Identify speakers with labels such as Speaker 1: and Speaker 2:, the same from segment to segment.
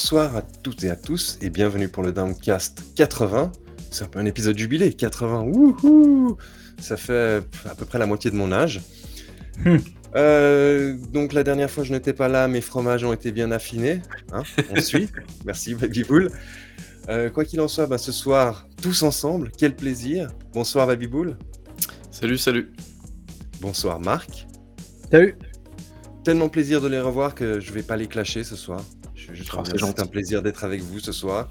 Speaker 1: Bonsoir à toutes et à tous et bienvenue pour le Downcast 80. C'est un peu un épisode jubilé, 80, wouhou Ça fait à peu près la moitié de mon âge.
Speaker 2: Hmm.
Speaker 1: Euh, donc la dernière fois je n'étais pas là, mes fromages ont été bien affinés. Hein On suit. Merci Baby Bull. Euh, quoi qu'il en soit, bah, ce soir, tous ensemble, quel plaisir. Bonsoir Baby Bull.
Speaker 3: Salut, salut.
Speaker 1: Bonsoir Marc.
Speaker 2: Salut.
Speaker 1: Tellement plaisir de les revoir que je vais pas les clasher ce soir. Je, je
Speaker 3: Oh,
Speaker 1: trouve
Speaker 3: c'est
Speaker 1: un plaisir d'être avec vous ce soir.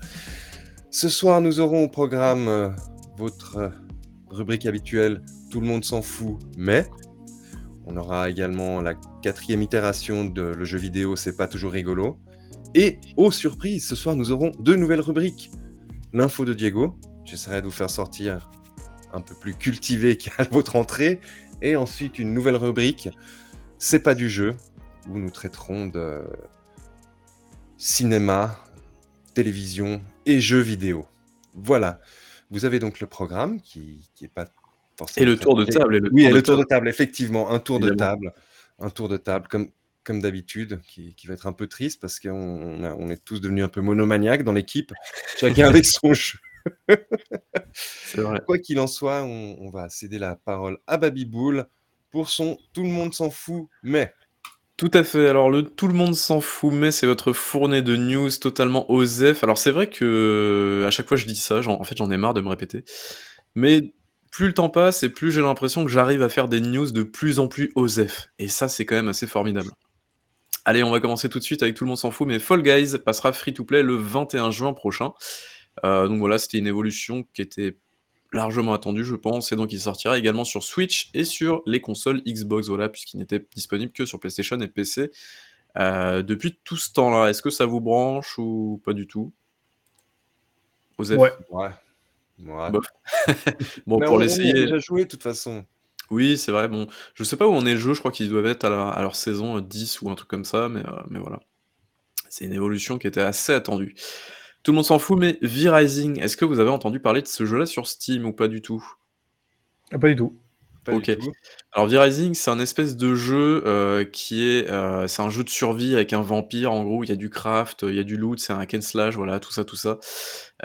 Speaker 1: Ce soir, nous aurons au programme euh, votre euh, rubrique habituelle Tout le monde s'en fout, mais on aura également la quatrième itération de le jeu vidéo C'est pas toujours rigolo. Et, aux surprises, ce soir, nous aurons deux nouvelles rubriques. L'info de Diego, j'essaierai de vous faire sortir un peu plus cultivé qu'à votre entrée. Et ensuite, une nouvelle rubrique, C'est pas du jeu, où nous traiterons de cinéma, télévision et jeux vidéo. Voilà. Vous avez donc le programme qui n'est pas forcément.
Speaker 3: Et le tour de table. Et le
Speaker 1: Oui,
Speaker 3: tour
Speaker 1: et
Speaker 3: de
Speaker 1: le tour de
Speaker 3: table.
Speaker 1: effectivement, un tour de table, un tour de table comme, comme d'habitude, qui, qui va être un peu triste parce qu'on on a- on est tous devenus un peu monomaniaques dans l'équipe, chacun avec son jeu.
Speaker 3: Vrai.
Speaker 1: Quoi qu'il en soit, on, on va céder la parole à Baby Bull pour son Tout le monde s'en fout, mais
Speaker 3: Tout à fait. Alors, le tout le monde s'en fout, mais c'est votre fournée de news totalement OSEF. Alors, c'est vrai que à chaque fois je dis ça, en fait, j'en ai marre de me répéter. Mais plus le temps passe et plus j'ai l'impression que j'arrive à faire des news de plus en plus OSEF. Et ça, c'est quand même assez formidable. Allez, on va commencer tout de suite avec tout le monde s'en fout, mais Fall Guys passera free to play le 21 juin prochain. Euh, donc voilà, c'était une évolution qui était largement attendue, je pense, et donc il sortira également sur Switch et sur les consoles Xbox, voilà, puisqu'il n'était disponible que sur PlayStation et PC euh, depuis tout ce temps-là. Est-ce que ça vous branche ou pas du tout Osef
Speaker 2: Ouais.
Speaker 1: ouais. ouais.
Speaker 3: Bon,
Speaker 1: Mais
Speaker 3: pour l'essayer.
Speaker 1: déjà joué de toute façon.
Speaker 3: Oui, c'est vrai. Bon, je sais pas où on est le jeu. Je crois qu'ils doivent être à, la- à leur saison euh, 10 ou un truc comme ça, mais, euh, mais voilà. C'est une évolution qui était assez attendue. Tout le monde s'en fout, mais V-Rising, est-ce que vous avez entendu parler de ce jeu-là sur Steam ou pas du tout?
Speaker 2: Ah, pas du tout.
Speaker 1: Pas du
Speaker 3: Ok.
Speaker 1: tout.
Speaker 3: Alors V-Rising, c'est un espèce de jeu euh, qui est, euh, c'est un jeu de survie avec un vampire. En gros, il y a du craft, il y a du loot, c'est un hack and slash, voilà, tout ça, tout ça.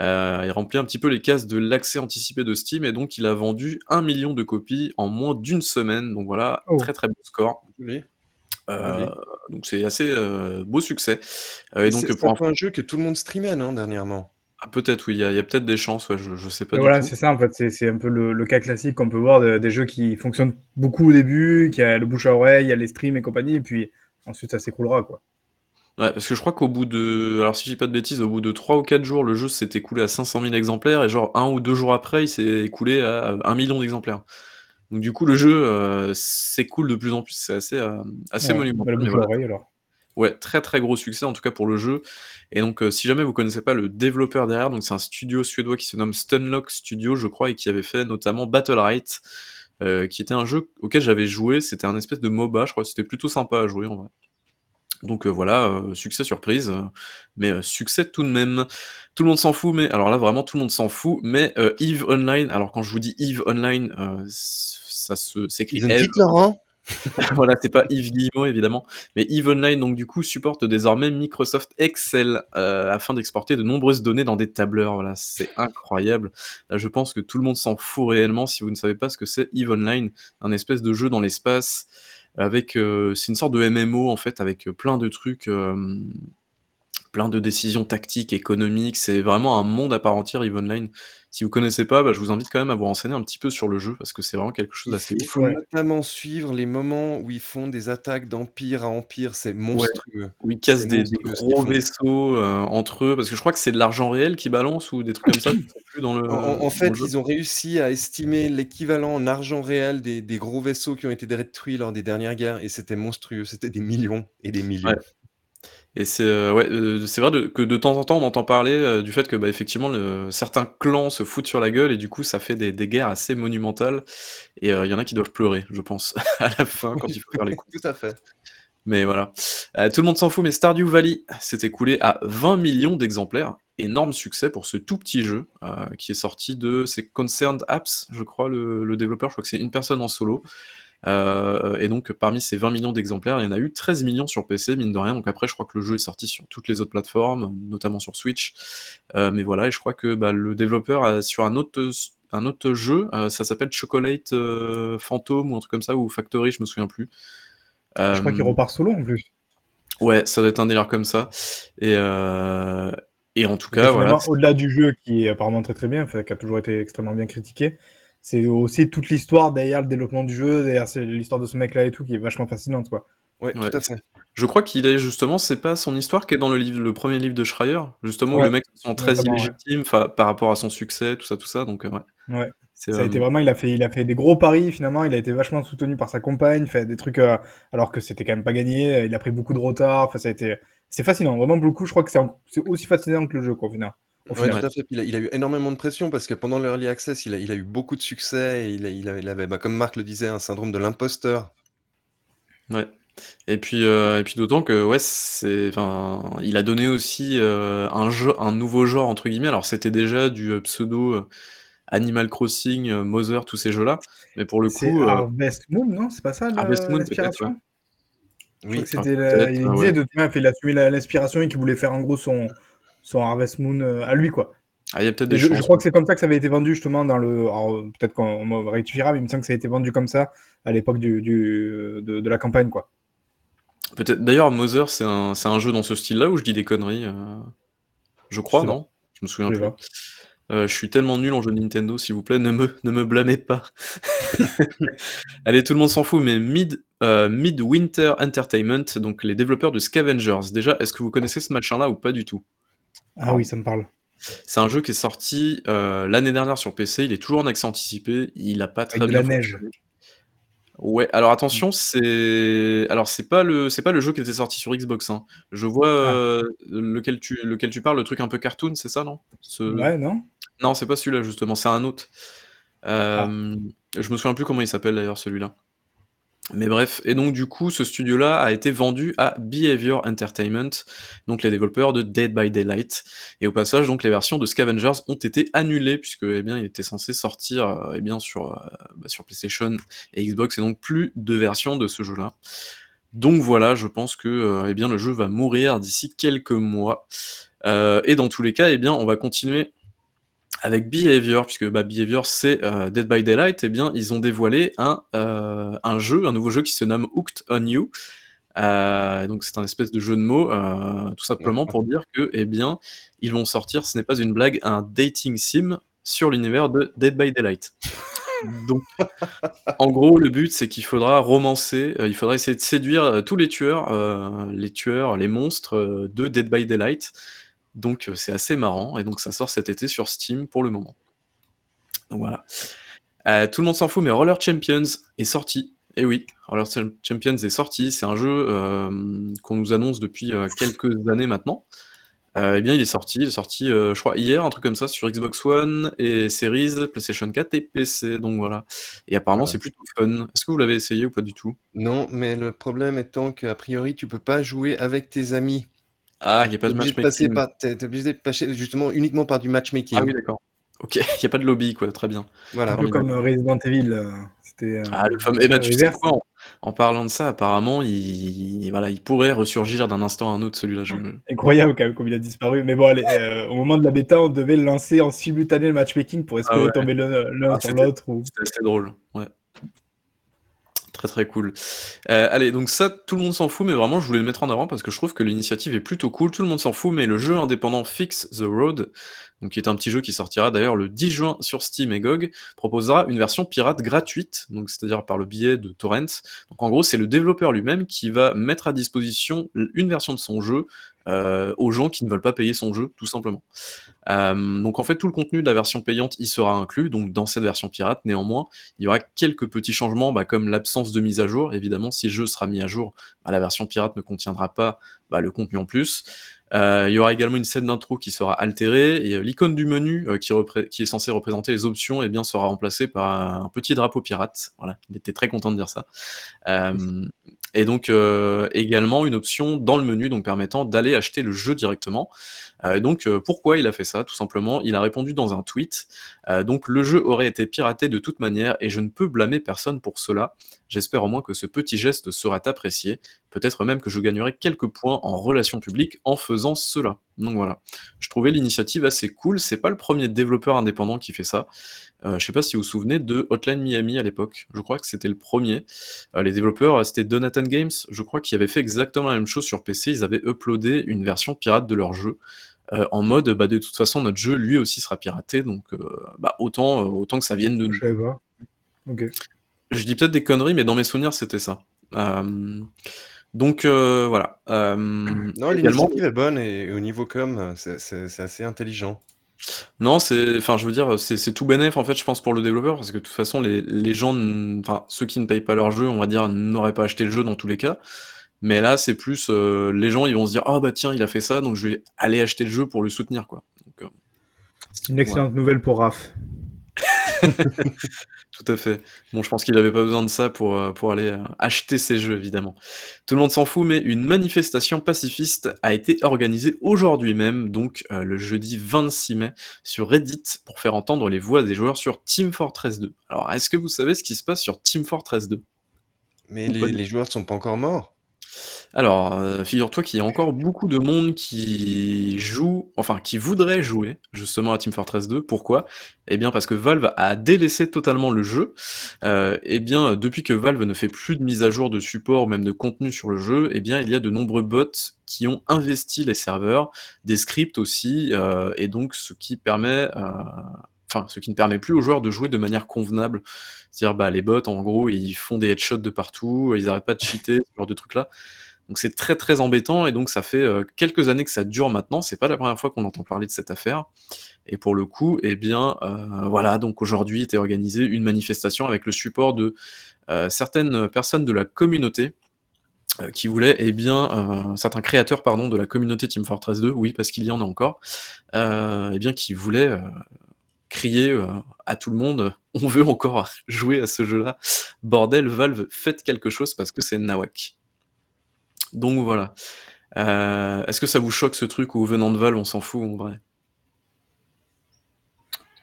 Speaker 3: Euh, il remplit un petit peu les cases de l'accès anticipé de Steam et donc il a vendu un million de copies en moins d'une semaine. Donc voilà,
Speaker 2: Oh.
Speaker 3: très très beau score.
Speaker 1: Oui.
Speaker 3: Euh, donc c'est assez euh, beau succès. Euh, et donc
Speaker 1: C'est
Speaker 3: pour
Speaker 1: un
Speaker 3: un-
Speaker 1: jeu que tout le monde streamait, non, dernièrement?
Speaker 3: Ah, peut-être oui, il y a, il y a peut-être des chances, ouais, je, je sais pas
Speaker 2: Mais
Speaker 3: du
Speaker 2: voilà,
Speaker 3: tout.
Speaker 2: c'est ça en fait. C'est c'est un peu le, le cas classique qu'on peut voir de- des jeux qui fonctionnent beaucoup au début, qui a le bouche à oreille, il y a les streams et compagnie, et puis ensuite ça s'écroulera quoi.
Speaker 3: Ouais, parce que je crois qu'au bout de. Alors, si je dis pas de bêtises, au bout de 3 ou 4 jours, le jeu s'est écoulé à 500 000 exemplaires, et genre un ou deux jours après, il s'est écoulé à 1 million d'exemplaires. Donc, du coup, le jeu euh, s'écoule de plus en plus, c'est assez, euh, assez
Speaker 2: Ouais,
Speaker 3: monumental. voilà.
Speaker 2: oreille alors.
Speaker 3: Ouais, très très gros succès, en tout cas pour le jeu. Et donc, euh, si jamais vous connaissez pas le développeur derrière, donc c'est un studio suédois qui se nomme Stunlock Studio, je crois, et qui avait fait notamment Battle Right, qui était un jeu auquel j'avais joué. C'était un espèce de MOBA, je crois, c'était plutôt sympa à jouer en vrai. Donc euh, voilà, euh, succès surprise, euh, mais succès tout de même. Tout le monde s'en fout, mais alors là vraiment tout le monde s'en fout. Mais Eve Online, alors quand je vous dis Eve Online, ça se s'écrit
Speaker 1: Laurent
Speaker 3: voilà, c'est pas Yves Guillemot évidemment, mais Eve Online donc du coup supporte désormais Microsoft Excel euh, afin d'exporter de nombreuses données dans des tableurs. Voilà, c'est incroyable. Là, je pense que tout le monde s'en fout réellement si vous ne savez pas ce que c'est Eve Online, un espèce de jeu dans l'espace avec euh, c'est une sorte de MMO en fait avec euh, plein de trucs. euh, plein de décisions tactiques, économiques, c'est vraiment un monde à part entière, Eve Online. Si vous connaissez pas, bah, je vous invite quand même à vous renseigner un petit peu sur le jeu, parce que c'est vraiment quelque chose d'assez
Speaker 1: il faut
Speaker 2: Ouais.
Speaker 1: notamment suivre les moments où ils font des attaques d'empire à empire, c'est monstrueux.
Speaker 3: Où ils cassent des, gros vaisseaux euh, entre eux, parce que je crois que c'est de l'argent réel qui balance ou des trucs comme ça, plus dans le,
Speaker 1: En, fait, ils ont réussi à estimer l'équivalent en argent réel des, des gros vaisseaux qui ont été détruits lors des dernières guerres, et c'était monstrueux, c'était des millions et des millions.
Speaker 3: Ouais. Et c'est euh, ouais, euh, c'est vrai de- que de temps en temps on entend parler euh, du fait que bah, effectivement le- certains clans se foutent sur la gueule et du coup ça fait des, des guerres assez monumentales et euh, il y en a qui doivent pleurer, je pense, à la fin quand il faut faire les coups.
Speaker 1: Tout à fait.
Speaker 3: Mais voilà. Euh, tout le monde s'en fout, mais Stardew Valley s'est écoulé à 20 millions d'exemplaires. Énorme succès pour ce tout petit jeu euh, qui est sorti de. C'est Concerned Apps, je crois, le, le développeur. Je crois que c'est une personne en solo Euh, et donc, parmi ces 20 millions d'exemplaires, il y en a eu 13 millions sur PC, mine de rien. Donc après, je crois que le jeu est sorti sur toutes les autres plateformes, notamment sur Switch. Euh, mais voilà, et je crois que bah, le développeur a sur un autre, un autre jeu, euh, ça s'appelle Chocolate Phantom ou un truc comme ça, ou Factory, je me souviens plus.
Speaker 2: je crois qu'il repart solo en plus.
Speaker 3: Ouais, ça doit être un délire comme ça. Et, et en tout cas, voilà.
Speaker 2: Au-delà du jeu qui est apparemment très très bien, qui a toujours été extrêmement bien critiqué, c'est aussi toute l'histoire derrière le développement du jeu, derrière l'histoire de ce mec-là et tout, qui est vachement fascinante, quoi.
Speaker 1: Ouais, tout à fait.
Speaker 3: Je crois qu'il est justement, c'est pas son histoire qui est dans le livre, le premier livre de Schreier, justement, où le mec se sent très illégitime par rapport à son succès, tout ça, tout ça. Donc, euh,
Speaker 2: ouais. ouais. Ça a été euh, vraiment, il a, fait, il a fait des gros paris finalement, il a été vachement soutenu par sa compagne, fait des trucs euh, alors que c'était quand même pas gagné, il a pris beaucoup de retard, enfin, ça a été. C'est fascinant, vraiment beaucoup, je crois que c'est aussi fascinant que le jeu, quoi, au final.
Speaker 1: Il, a, eu énormément de pression parce que pendant l'Early Access, il a, il a eu beaucoup de succès. Et il, il, avait, bah, comme Marc le disait, un syndrome de l'imposteur.
Speaker 3: Ouais. Et puis, euh, et puis d'autant que ouais, c'est, il a donné aussi euh, un jeu, un nouveau genre entre guillemets. Alors c'était déjà du euh, pseudo Animal Crossing, Mother, tous ces jeux-là, mais pour le coup,
Speaker 2: Harvest Moon, non? C'est pas ça
Speaker 3: Harvest Moon,
Speaker 2: Oui, c'était il disait de il a assumé l'inspiration et qu'il voulait faire en gros son son Harvest Moon euh, à lui, quoi.
Speaker 3: Ah, il y a peut-être des
Speaker 2: je, je, crois que c'est comme ça que ça avait été vendu justement dans le. Peut-être qu'on me rectifiera, mais il me semble que ça a été vendu comme ça à l'époque du, du de, la campagne, quoi.
Speaker 3: Peut-être. D'ailleurs, Mother, c'est un, un, jeu dans ce style-là où je dis des conneries. Euh, je crois, non? Je me souviens plus. Euh, je suis tellement nul en jeu Nintendo, s'il vous plaît, ne me, ne me blâmez pas. Allez, tout le monde s'en fout, mais Mid, Midwinter Entertainment, donc les développeurs de Scavengers. Déjà, est-ce que vous connaissez ce machin-là ou pas du tout?
Speaker 2: Ah oui, ça me parle.
Speaker 3: C'est un jeu qui est sorti euh, l'année dernière sur PC. Il est toujours en accès anticipé. Il a pas très
Speaker 2: Avec
Speaker 3: bien.
Speaker 2: De la neige.
Speaker 3: Ouais. Alors attention, c'est alors c'est pas le c'est pas le jeu qui était sorti sur Xbox. Hein. Je vois ah. euh, lequel tu lequel tu parles, le truc un peu cartoon, c'est ça, non?
Speaker 2: Ouais, non.
Speaker 3: Non, c'est pas celui-là justement. C'est un autre. Ah. Euh, je me souviens plus comment il s'appelle d'ailleurs celui-là. Mais bref, et donc du coup, ce studio-là a été vendu à Behavior Entertainment, donc les développeurs de Dead by Daylight. Et au passage, donc les versions de Scavengers ont été annulées puisque, eh était censé sortir, euh, eh euh, bah, sur PlayStation et Xbox, et donc plus de versions de ce jeu-là. Donc voilà, je pense que, euh, eh bien, le jeu va mourir d'ici quelques mois. et dans tous les cas, eh bien, on va continuer avec Behavior, puisque bah, Behavior c'est euh, Dead by Daylight, eh bien ils ont dévoilé un, euh, un jeu, un nouveau jeu qui se nomme Hooked on You. Euh, donc c'est un espèce de jeu de mots, tout simplement pour dire que, eh bien, ils vont sortir, ce n'est pas une blague, un dating sim sur l'univers de Dead by Daylight. Donc, en gros, le but, c'est qu'il faudra romancer, il faudra essayer de séduire tous les tueurs, les tueurs, les monstres de Dead by Daylight. Donc c'est assez marrant, et donc ça sort cet été sur Steam pour le moment. Donc voilà. Euh, tout le monde s'en fout, mais Roller Champions est sorti. Et eh oui, Roller Champions est sorti. C'est un jeu euh, qu'on nous annonce depuis euh, quelques années maintenant. eh bien, il est sorti. Il est sorti, je crois, hier, un truc comme ça, sur Xbox One et Series, PlayStation 4 et PC. Donc voilà. Et apparemment, c'est plutôt fun. Est-ce que vous l'avez essayé ou pas du tout?
Speaker 1: Non, mais le problème étant qu'a priori, tu peux pas jouer avec tes amis.
Speaker 3: Ah, il n'y a pas de matchmaking.
Speaker 1: Tu es obligé de passer justement uniquement par du matchmaking.
Speaker 3: Ah oui, d'accord. Ok, il n'y a pas de lobby, quoi, très bien.
Speaker 2: Voilà. Un peu comme Resident Evil. Euh,
Speaker 3: euh, ah, le fameux. Eh ben, tu sais quoi, en, parlant de ça, apparemment, il, voilà, il pourrait ressurgir d'un instant à un autre, celui-là. Je...
Speaker 2: Incroyable, quand même, comme il a disparu. Mais bon, allez, euh, au moment de la bêta, on devait lancer en simultané le matchmaking pour espérer ah tomber l'un ah, sur l'autre. Ou...
Speaker 3: C'était assez drôle, ouais. Très très cool. Euh, allez, donc ça, tout le monde s'en fout, mais vraiment, je voulais le mettre en avant parce que je trouve que l'initiative est plutôt cool. Tout le monde s'en fout, mais le jeu indépendant Fix the Road, qui est un petit jeu qui sortira d'ailleurs le 10 juin sur Steam et GOG, proposera une version pirate gratuite, c'est-à-dire par le biais de torrents. En gros, c'est le développeur lui-même qui va mettre à disposition une version de son jeu euh, aux gens qui ne veulent pas payer son jeu, tout simplement. Euh, donc en fait, tout le contenu de la version payante y sera inclus, donc dans cette version pirate. Néanmoins, il y aura quelques petits changements, bah, comme l'absence de mise à jour. Évidemment, si le jeu sera mis à jour, bah, la version pirate ne contiendra pas bah, le contenu en plus. Euh, il y aura également une scène d'intro qui sera altérée et l'icône du menu qui, qui, est censé représenter les options eh sera remplacée par un petit drapeau pirate. Voilà, il était très content de dire ça. Et donc euh, également une option dans le menu donc permettant d'aller acheter le jeu directement. Donc pourquoi il a fait ça Tout simplement, il a répondu dans un tweet. donc le jeu aurait été piraté de toute manière et je ne peux blâmer personne pour cela. J'espère au moins que ce petit geste sera apprécié. Peut-être même que je gagnerai quelques points en relations publiques en faisant cela. Donc voilà. Je trouvais l'initiative assez cool. C'est pas le premier développeur indépendant qui fait ça. Euh, je sais pas si vous vous souvenez de Hotline Miami à l'époque. Je crois que c'était le premier. Euh, les développeurs, euh, c'était Donatan Games, je crois, qui avait fait exactement la même chose sur PC. Ils avaient uploadé une version pirate de leur jeu. En mode, bah, de toute façon, notre jeu, lui aussi, sera piraté. Donc, bah, autant, autant que ça vienne de nous.
Speaker 2: Je
Speaker 3: Je dis peut-être des conneries, mais dans mes souvenirs, c'était ça. donc voilà.
Speaker 1: non, l'initiative est bonne et, au niveau com, c'est assez intelligent.
Speaker 3: Non, c'est enfin, je veux dire, c'est tout bénéf, en fait, je pense, pour le développeur, parce que de toute façon, les les gens enfin, ceux qui ne payent pas leur jeu, on va dire, n'auraient pas acheté le jeu dans tous les cas. Mais là, c'est plus, euh, les gens, ils vont se dire: «Ah bah tiens, il a fait ça, donc je vais aller acheter le jeu pour le soutenir», quoi.
Speaker 2: Euh, c'est une excellente nouvelle pour Raph.
Speaker 3: Tout à fait. Bon, je pense qu'il n'avait pas besoin de ça pour, euh, pour aller euh, acheter ses jeux, évidemment. Tout le monde s'en fout, mais une manifestation pacifiste a été organisée aujourd'hui même, donc euh, le jeudi 26 mai, sur Reddit, pour faire entendre les voix des joueurs sur Team Fortress 2. Alors, est-ce que vous savez ce qui se passe sur Team Fortress 2
Speaker 1: Mais les, les joueurs ne sont pas encore morts
Speaker 3: alors, euh, figure-toi qu'il y a encore beaucoup de monde qui joue, enfin qui voudrait jouer justement à Team Fortress 2. Pourquoi? Eh bien parce que Valve a délaissé totalement le jeu. Euh, eh bien, depuis que Valve ne fait plus de mise à jour de support même de contenu sur le jeu, eh bien il y a de nombreux bots qui ont investi les serveurs, des scripts aussi, euh, et donc ce qui permet, ce qui ne permet plus aux joueurs de jouer de manière convenable. C'est-à-dire, bah, les bots, en gros, ils font des headshots de partout, ils n'arrêtent pas de cheater, ce genre de trucs-là. Donc c'est très très embêtant et donc ça fait euh, quelques années que ça dure maintenant. C'est pas la première fois qu'on entend parler de cette affaire. Et pour le coup, eh bien, euh, voilà, donc aujourd'hui était organisée une manifestation avec le support de euh, certaines personnes de la communauté qui voulaient, eh bien, certains créateurs, pardon, de la communauté Team Fortress 2, oui, parce qu'il y en a encore, eh bien, qui voulaient crier à tout le monde, on veut encore jouer à ce jeu-là. Bordel, Valve, faites quelque chose parce que c'est nawak. Donc voilà. Euh, est-ce que ça vous choque ce truc ou venant de Valve, on s'en fout en vrai?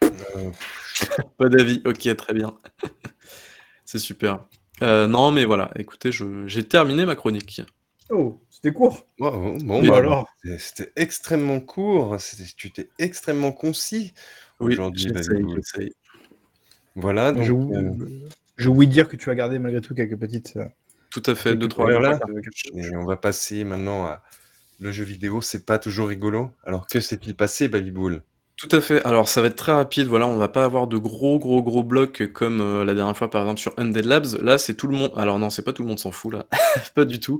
Speaker 3: Euh. Pas d'avis, ok, très bien. C'est super. Euh, non, mais voilà, écoutez, j'ai terminé ma chronique.
Speaker 2: Oh, c'était court.
Speaker 1: bon, bah, alors? C'était extrêmement court, tu étais extrêmement concis
Speaker 3: oui, aujourd'hui.
Speaker 1: Voilà,
Speaker 2: donc. Je, oublié de dire que tu as gardé malgré tout quelques petites.
Speaker 3: Tout à fait, deux, trois
Speaker 1: là. Et on va passer maintenant à le jeu vidéo. C'est pas toujours rigolo. Alors que s'est-il passé, Babyboul
Speaker 3: Tout à fait. Alors ça va être très rapide. Voilà, on va pas avoir de gros, gros, gros blocs comme euh, la dernière fois, par exemple, sur Undead Labs. Là, c'est tout le monde. Alors non, c'est pas tout le monde s'en fout là, pas du tout.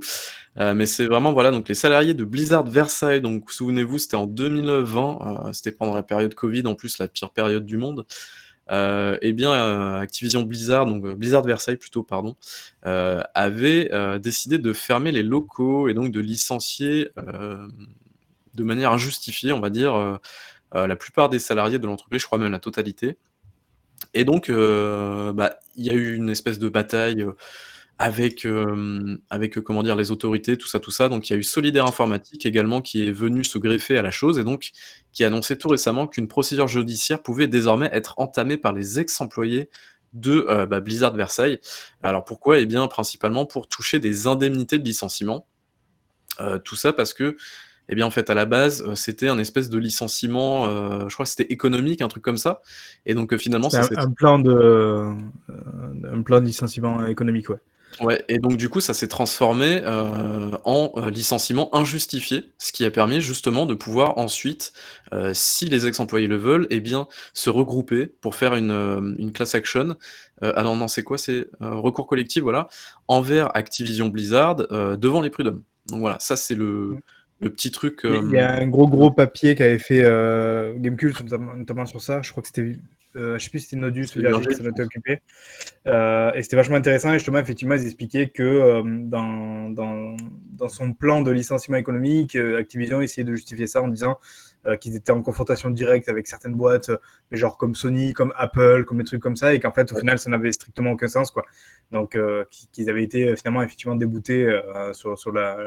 Speaker 3: Euh, mais c'est vraiment voilà, donc les salariés de Blizzard Versailles. Donc souvenez-vous, c'était en 2020. Euh, c'était pendant la période Covid, en plus la pire période du monde. Eh bien, Activision Blizzard, donc Blizzard Versailles plutôt, pardon, avait décidé de fermer les locaux et donc de licencier de manière injustifiée, on va dire, la plupart des salariés de l'entreprise, je crois même la totalité. Et donc, bah, il y a eu une espèce de bataille avec, avec comment dire, les autorités, tout ça, tout ça. Donc il y a eu Solidaire Informatique également qui est venu se greffer à la chose et donc qui a annoncé tout récemment qu'une procédure judiciaire pouvait désormais être entamée par les ex-employés de bah, Blizzard Versailles. Alors pourquoi? Eh bien principalement pour toucher des indemnités de licenciement. tout ça parce que eh bien, en fait, à la base, c'était un espèce de licenciement, je crois que c'était économique, un truc comme ça. Et donc, finalement,
Speaker 2: c'est un, un, plan de, un plan de licenciement économique, ouais.
Speaker 3: Ouais, et donc du coup, ça s'est transformé euh, en euh, licenciement injustifié, ce qui a permis justement de pouvoir ensuite, euh, si les ex-employés le veulent, eh bien, se regrouper pour faire une, une class action. alors non, c'est quoi? C'est recours collectif, voilà, envers Activision Blizzard devant les prud'hommes. Donc voilà, ça c'est le, le petit truc.
Speaker 2: Il y a un gros gros papier qui avait fait Gamecult, notamment sur ça. Je crois que c'était euh, je sais plus si c'était Nodus ou Virgin qui s'en était occupé. Euh, et c'était vachement intéressant. Et justement, effectivement, ils expliquaient que euh, dans, dans, dans, son plan de licenciement économique, Activision essayait de justifier ça en disant qu'ils étaient en confrontation directe avec certaines boîtes, genre comme Sony, comme Apple, comme des trucs comme ça, et qu'en fait, au final, ça n'avait strictement aucun sens. Quoi. Donc, qu'ils avaient été finalement effectivement déboutés sur, sur la,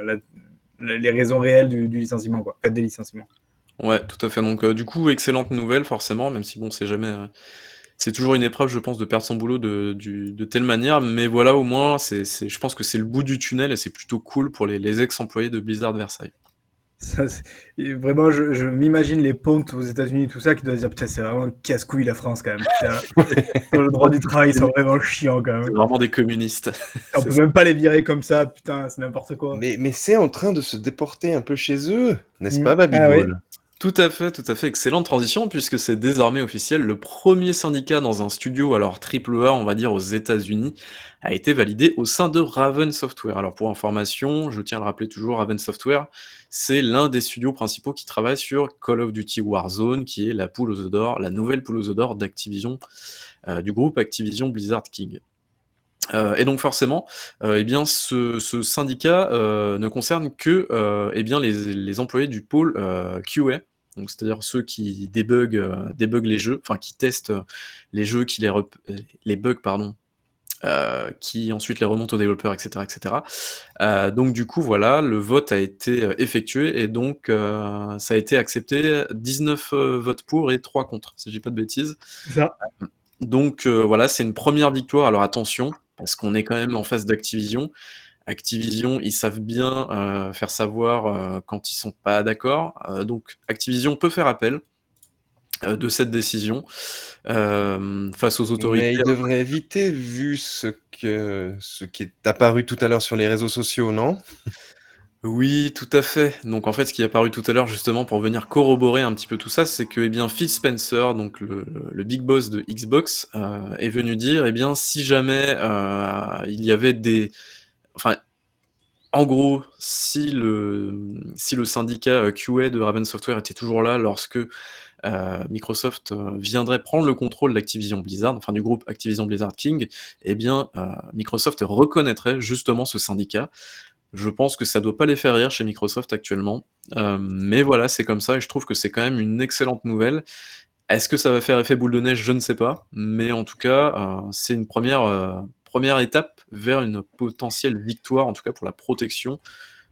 Speaker 2: les raisons réelles du, licenciement, quoi.
Speaker 3: Ouais, tout à fait. Donc, du coup, excellente nouvelle forcément, même si bon, c'est jamais, c'est toujours une épreuve, je pense, de perdre son boulot de de telle manière, mais voilà, au moins, c'est je pense que c'est le bout du tunnel et c'est plutôt cool pour les les ex-employés de Blizzard Versailles.
Speaker 2: Ça, vraiment, je, m'imagine les pontes aux États-Unis, tout ça, qui doivent dire Putain, c'est vraiment casse-couille la France quand même. le droit du travail, ils sont vraiment chiants quand même.
Speaker 3: C'est vraiment des communistes.
Speaker 2: On peut même pas les virer comme ça, putain, c'est n'importe quoi.
Speaker 1: Mais, mais c'est en train de se déporter un peu chez eux, n'est-ce mm. pas, Babyball
Speaker 3: ah tout à fait, tout à fait. Excellente transition, puisque c'est désormais officiel. Le premier syndicat dans un studio, alors triple A, on va dire, aux États-Unis, a été validé au sein de Raven Software. Alors, pour information, je tiens à le rappeler toujours, Raven Software, c'est l'un des studios principaux qui travaille sur Call of Duty Warzone, qui est la poule aux d'or, la nouvelle poule aux d'or d'Activision, euh, du groupe Activision Blizzard King. Euh, et donc forcément, euh, eh bien, ce, syndicat ne concerne que eh bien, les, employés du pôle QA, c'est-à-dire ceux qui débuguent, les jeux, enfin qui testent les jeux, qui les, les bugs, pardon, qui ensuite les remontent aux développeurs, etc. etc. donc du coup, voilà, le vote a été effectué et donc ça a été accepté, 19 votes pour et 3 contre, si je dis pas de bêtises. Ça. Donc voilà, c'est une première victoire. Alors attention, parce qu'on est quand même en face d'Activision. Activision, ils savent bien euh, faire savoir euh, quand ils sont pas d'accord. Euh, donc Activision peut faire appel de cette décision face aux autorités.
Speaker 1: Mais il devrait éviter vu ce, que, ce qui est apparu tout à l'heure sur les réseaux sociaux, non?
Speaker 3: Oui, tout à fait. Donc en fait, ce qui est apparu tout à l'heure justement pour venir corroborer un petit peu tout ça, c'est que eh bien Phil Spencer, donc le, big boss de Xbox, euh, est venu dire, eh bien si jamais euh, il y avait des, enfin, en gros, si le si le syndicat euh, QA de Raven Software était toujours là lorsque Microsoft viendrait prendre le contrôle d'Activision Blizzard, enfin du groupe Activision Blizzard King, eh bien Microsoft reconnaîtrait justement ce syndicat. Je pense que ça doit pas les faire rire chez Microsoft actuellement. Euh, mais voilà, c'est comme ça et je trouve que c'est quand même une excellente nouvelle. Est-ce que ça va faire effet boule de neige? Je ne sais pas. Mais en tout cas, euh, c'est une première, euh, première étape vers une potentielle victoire, en tout cas pour la protection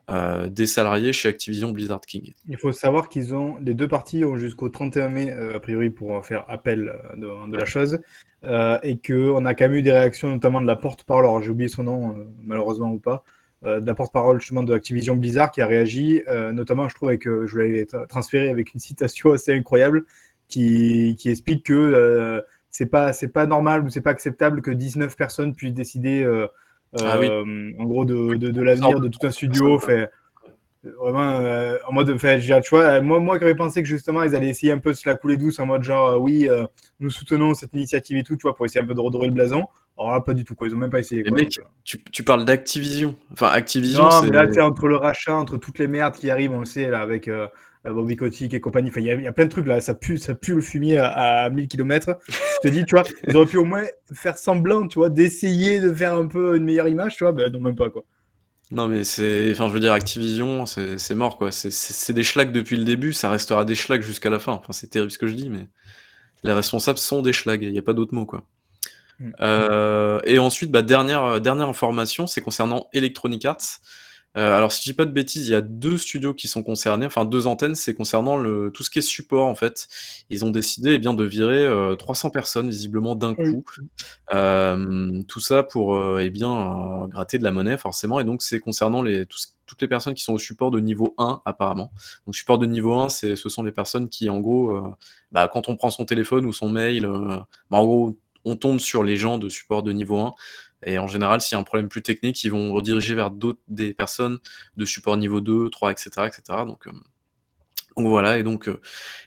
Speaker 3: des salariés chez Activision Blizzard King.
Speaker 2: Il faut savoir qu'ils ont, les deux parties ont jusqu'au 31 mai, a priori, pour faire appel de, la chose. et qu'on a quand même eu des réactions, notamment de la porte-parole, j'ai oublié son nom, malheureusement ou pas, euh, de la porte-parole justement de Activision Blizzard qui a réagi, euh, notamment je trouve avec, euh, je l'avais transféré avec une citation assez incroyable qui, qui explique que c'est pas c'est pas normal ou c'est pas acceptable que 19 personnes puissent décider ah en gros de, de, de l'avenir de tout un studio. Fait, vraiment en mode fait, tu vois moi moi qui avais pensé que justement ils allaient essayer un peu de se la couler douce en mode genre oui nous soutenons cette initiative et tout tu vois pour essayer un peu de redorer le blason alors là, pas du tout, quoi. Ils ont même pas essayé.
Speaker 3: mec, tu, tu, parles d'Activision. Enfin, Activision.
Speaker 2: Non, mais là, tu entre le rachat, entre toutes les merdes qui arrivent, on le sait, là, avec euh, Bobby Kotick et compagnie. Enfin, il y, a plein de trucs là. Ça pue, ça pue le fumier à, 1000 km. Je te dis, tu vois, ils auraient pu au moins faire semblant, tu vois, d'essayer de faire un peu une meilleure image, tu vois. Ben non, même pas, quoi.
Speaker 3: Non, mais c'est. Enfin, je veux dire, Activision, c'est mort, quoi. C'est des schlags depuis le début. Ça restera des schlags jusqu'à la fin. Enfin, c'est terrible ce que je dis, mais les responsables sont des schlags. Il n'y a pas d'autre mot, quoi. Mm. Euh, et ensuite, bah, dernière, euh, dernière information, c'est concernant Electronic Arts. Euh, alors, si je dis pas de bêtises, il y a deux studios qui sont concernés, enfin deux antennes, c'est concernant le, tout ce qui est support en fait. Ils ont décidé eh bien, de virer 300 personnes visiblement d'un coup. tout ça pour eh bien, gratter de la monnaie forcément. Et donc, c'est concernant les, toutes les personnes qui sont au support de niveau 1 apparemment. Donc, support de niveau 1, ce sont les personnes qui, en gros, bah, quand on prend son téléphone ou son mail, bah, en gros, on tombe sur les gens de support de niveau 1. Et en général, s'il y a un problème plus technique, ils vont rediriger vers d'autres des personnes de support niveau 2, 3, etc. etc. Donc, euh, donc voilà, et donc euh,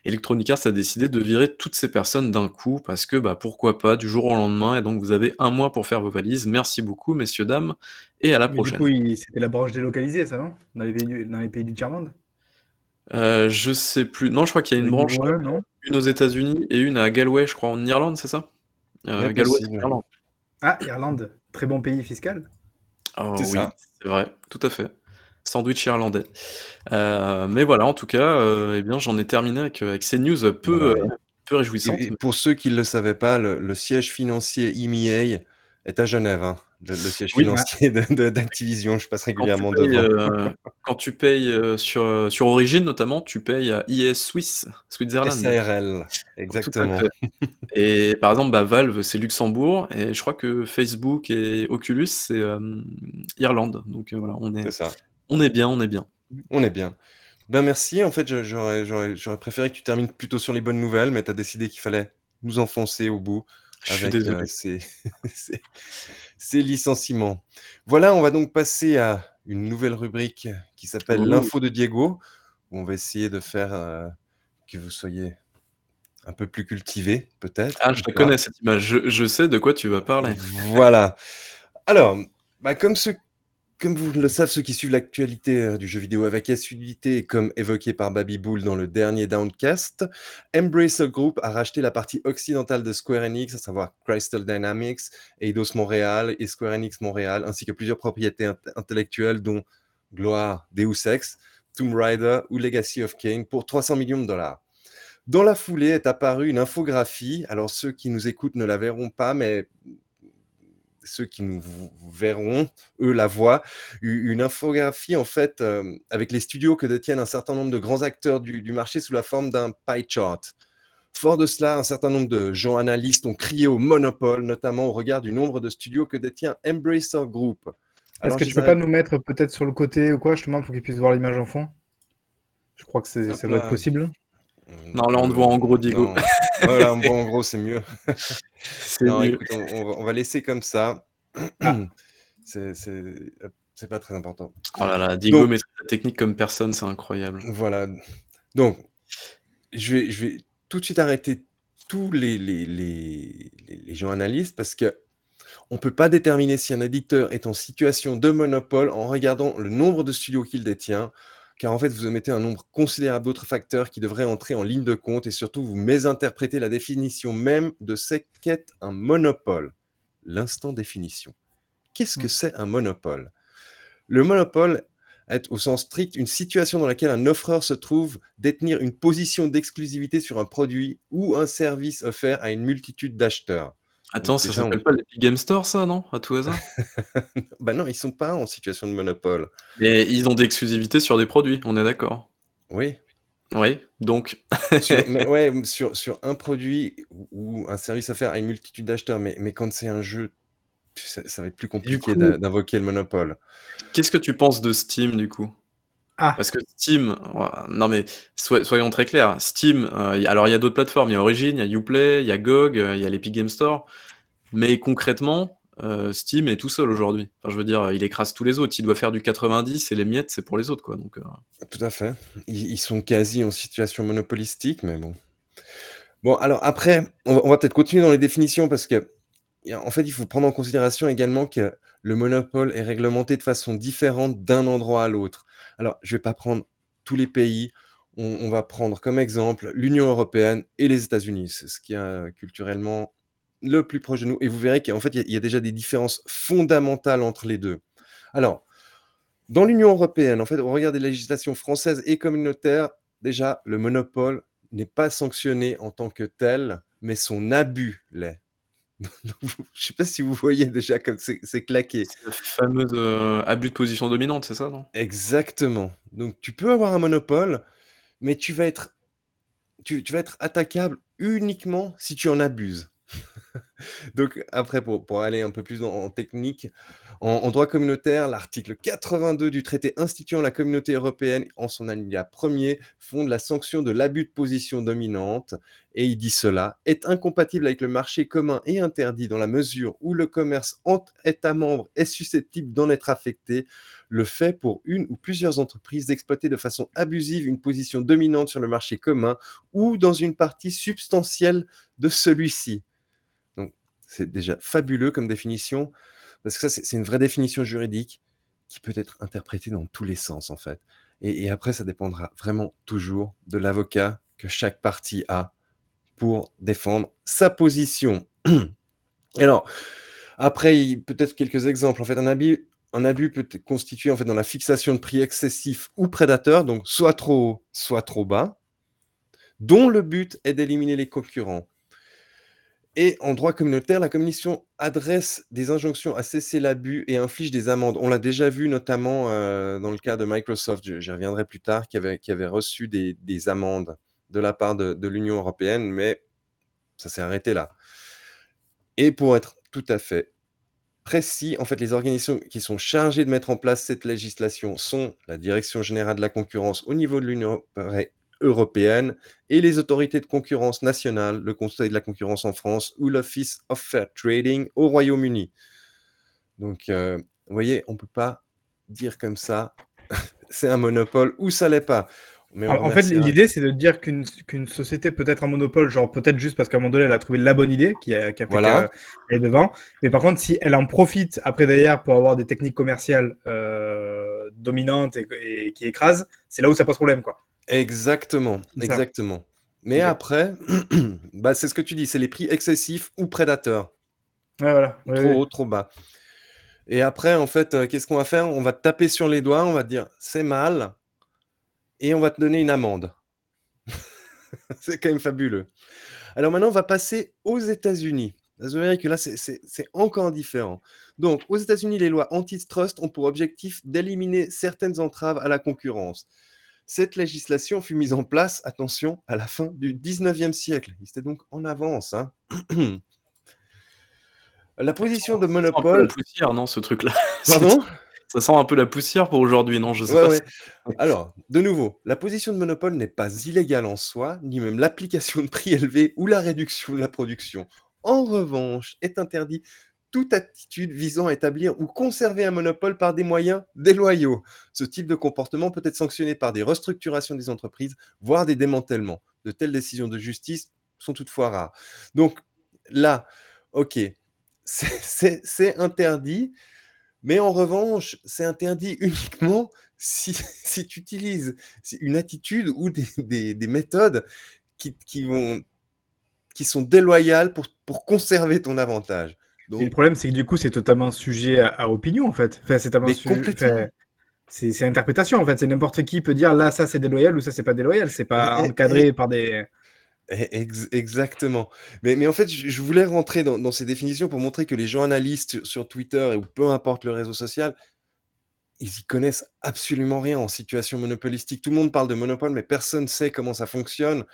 Speaker 3: Electronic Arts a décidé de virer toutes ces personnes d'un coup, parce que bah, pourquoi pas, du jour au lendemain, et donc vous avez un mois pour faire vos valises. Merci beaucoup, messieurs, dames, et à la prochaine.
Speaker 2: Du coup, c'était la branche délocalisée, ça, non? Dans les, pays, dans les pays du tiers-monde?
Speaker 3: Euh, Je sais plus. Non, je crois qu'il y a une branche, une aux États-Unis et une à Galway, je crois, en Irlande, c'est ça?
Speaker 2: Euh, Irlande. Ah, Irlande, très bon pays fiscal.
Speaker 3: Oh, c'est oui, c'est vrai, tout à fait. Sandwich irlandais. Euh, mais voilà, en tout cas, euh, eh bien, j'en ai terminé avec, avec ces news peu, peu réjouissantes.
Speaker 1: Et pour ceux qui ne le savaient pas, le, siège financier IMEA est à Genève. Hein. Le, siège financier d'Activision. Je passe régulièrement devant.
Speaker 3: Euh, quand tu payes euh, sur, euh, sur Origin, notamment, tu payes à IS Swiss, Switzerland.
Speaker 1: SARL, exactement.
Speaker 3: Et par exemple, bah, Valve, c'est Luxembourg. Et je crois que Facebook et Oculus, c'est Irlande. Donc voilà, on est,
Speaker 1: ça.
Speaker 3: on est bien, on est bien.
Speaker 1: On est bien. Ben merci. En fait, j'aurais préféré que tu termines plutôt sur les bonnes nouvelles, mais tu as décidé qu'il fallait nous enfoncer au bout avec ces, ces licenciements. Voilà, on va donc passer à une nouvelle rubrique qui s'appelle l'info de Diego, où on va essayer de faire euh, que vous soyez un peu plus cultivé, peut-être.
Speaker 3: Ah, je te connais cette image, je, sais de quoi tu vas parler.
Speaker 1: Voilà. Alors, bah, comme ce comme vous le savez, ceux qui suivent l'actualité euh, du jeu vidéo avec assiduité, comme évoqué par Baby Bull dans le dernier Downcast, Embracer Group a racheté la partie occidentale de Square Enix, à savoir Crystal Dynamics, Eidos Montréal et Square Enix Montréal, ainsi que plusieurs propriétés intellectuelles, dont Gloire, Deus Ex, Tomb Raider ou Legacy of Kane, pour 300 millions de dollars. Dans la foulée est apparue une infographie. Alors, ceux qui nous écoutent ne la verront pas, mais ceux qui nous verront, eux, la voient, une infographie en fait euh, avec les studios que détiennent un certain nombre de grands acteurs du, marché sous la forme d'un pie chart. Fort de cela, un certain nombre de gens analystes ont crié au monopole, notamment au regard du nombre de studios que détient Embracer Group.
Speaker 2: Est-ce que tu peux pas nous mettre peut-être sur le côté ou quoi, justement, pour qu'ils puissent voir l'image en fond Je crois que ça doit être possible.
Speaker 3: Non, là, on te voit en gros, Diego.
Speaker 1: voilà, en gros, c'est mieux. non, Écoute, on, va laisser comme ça. Ah. c'est pas très important.
Speaker 3: Oh là là, Diego met la technique comme personne, c'est incroyable.
Speaker 1: Voilà. Donc, je vais, je vais tout de suite arrêter tous les, les, les, les gens analystes parce que on ne peut pas déterminer si un éditeur est en situation de monopole en regardant le nombre de studios qu'il détient, car en fait, vous omettez un nombre considérable d'autres facteurs qui devraient entrer en ligne de compte et surtout vous mésinterprétez la définition même de ce qu'est un monopole. L'instant définition. Qu'est-ce que mmh. c'est un monopole? Le monopole est au sens strict une situation dans laquelle un offreur se trouve détenir une position d'exclusivité sur un produit ou un service offert à une multitude d'acheteurs.
Speaker 3: Attends, ça s'appelle pas l'Epic Game Store, ça, non À tout hasard?
Speaker 1: Bah non, ils sont pas en situation de monopole.
Speaker 3: Mais ils ont d'exclusivité sur des produits, on est d'accord?
Speaker 1: Oui.
Speaker 3: Oui, donc.
Speaker 1: sur, ouais, sur, sur un produit ou un service à faire à une multitude d'acheteurs, mais, mais quand c'est un jeu, ça, va être plus compliqué d'invoquer le monopole.
Speaker 3: Qu'est-ce que tu penses de Steam, du coup? Ah. Parce que Steam, non mais soyons très clairs, Steam, euh, alors il y a d'autres plateformes, il y a Origin, il y a Uplay, il y a GOG, euh, il y a l'Epic Game Store, mais concrètement, euh, Steam est tout seul aujourd'hui. Enfin, je veux dire, il écrase tous les autres. Il doit faire du 90 et les miettes, c'est pour les autres, quoi. Donc,
Speaker 1: Tout à fait. Ils, sont quasi en situation monopolistique, mais bon. Bon, alors après, on va, peut-être continuer dans les définitions parce que, en fait, il faut prendre en considération également que le monopole est réglementé de façon différente d'un endroit à l'autre. Alors, je ne vais pas prendre tous les pays. On, va prendre comme exemple l'Union européenne et les États-Unis. C'est ce qui est culturellement le plus proche de nous. Et vous verrez qu'en fait, il y, a déjà des différences fondamentales entre les deux. Alors, dans l'Union européenne, en fait, on regarde les législations françaises et communautaires. Déjà, le monopole n'est pas sanctionné en tant que tel, mais son abus l'est. Je ne sais pas si vous voyez déjà comme c'est claqué.
Speaker 3: le fameux euh, abus de position dominante, c'est ça, non?
Speaker 1: Exactement. Donc tu peux avoir un monopole, mais tu vas être, tu, vas être attaquable uniquement si tu en abuses. Donc après, pour, aller un peu plus en technique, en, droit communautaire, l'article 82 du traité instituant la communauté européenne en son alinéa premier fonde la sanction de l'abus de position dominante et il dit cela est incompatible avec le marché commun et interdit dans la mesure où le commerce entre États membres est susceptible d'en être affecté le fait pour une ou plusieurs entreprises d'exploiter de façon abusive une position dominante sur le marché commun ou dans une partie substantielle de celui-ci. Donc c'est déjà fabuleux comme définition. Parce que ça, c'est une vraie définition juridique qui peut être interprétée dans tous les sens, en fait. Et, après, ça dépendra vraiment toujours de l'avocat que chaque partie a pour défendre sa position. Alors, après, peut-être quelques exemples. En fait, un abus, peut constituer en fait dans la fixation de prix excessif ou prédateur, donc soit trop haut, soit trop bas, dont le but est d'éliminer les concurrents. Et en droit communautaire, la commission adresse des injonctions à cesser l'abus et inflige des amendes. On l'a déjà vu notamment euh, dans le cas de Microsoft, j'y reviendrai plus tard, qui avait reçu des, amendes de la part de, l'Union européenne, mais ça s'est arrêté là. Et pour être tout à fait précis, en fait, les organisations qui sont chargées de mettre en place cette législation sont la Direction générale de la concurrence au niveau de l'Union européenne et les autorités de concurrence nationales, le Conseil de la concurrence en France ou l'Office of Fair Trading au Royaume-Uni. Donc, euh, vous voyez, on ne peut pas dire comme ça, c'est un monopole ou ça l'est pas.
Speaker 2: En fait, l'idée, c'est de dire qu'une société peut être un monopole, genre peut-être juste parce qu'à un moment donné, elle a trouvé la bonne idée qui a, qui a fait
Speaker 1: voilà.
Speaker 2: est devant. Mais par contre, si elle en profite après d'ailleurs pour avoir des techniques commerciales euh, dominantes et, et, qui écrasent, c'est là où ça pose problème, quoi.
Speaker 1: Exactement, exactement. Mais après, bah, c'est ce que tu dis, c'est les prix excessifs ou prédateurs.
Speaker 2: Ouais, voilà.
Speaker 1: trop haut, trop bas. Et après, en fait, euh, qu'est-ce qu'on va faire? On va taper sur les doigts, on va dire c'est mal, et on va te donner une amende. c'est quand même fabuleux. Alors maintenant, on va passer aux États-Unis. Vous verrez que là, c'est encore différent. Donc, aux États-Unis, les lois antitrust ont pour objectif d'éliminer certaines entraves à la concurrence. Cette législation fut mise en place, attention, à la fin du 19e siècle. Il était donc en avance. Hein. la position de monopole.
Speaker 3: Sent un peu la poussière, non, ce truc-là?
Speaker 1: Pardon?
Speaker 3: Ça sent un peu la poussière pour aujourd'hui, non? Je sais pas.
Speaker 1: Alors, de nouveau, la position de monopole n'est pas illégale en soi, ni même l'application de prix élevés ou la réduction de la production. En revanche, est interdit toute attitude visant à établir ou conserver un monopole par des moyens déloyaux. Ce type de comportement peut être sanctionné par des restructurations des entreprises, voire des démantèlements. De telles décisions de justice sont toutefois rares. Donc là, ok, c'est interdit, mais en revanche, c'est interdit uniquement si, tu utilises une attitude ou des, méthodes qui, vont, qui sont déloyales pour, pour conserver ton avantage
Speaker 2: le problème, c'est que du coup, c'est totalement sujet à, opinion, en fait. Enfin, c'est c'est interprétation, en fait. C'est n'importe qui peut dire là, ça c'est déloyal ou ça c'est pas déloyal. C'est pas encadré par des.
Speaker 1: Exactement. Mais, en fait, je voulais rentrer dans, ces définitions pour montrer que les journalistes sur Twitter ou peu importe le réseau social, ils y connaissent absolument rien en situation monopolistique. Tout le monde parle de monopole, mais personne ne sait comment ça fonctionne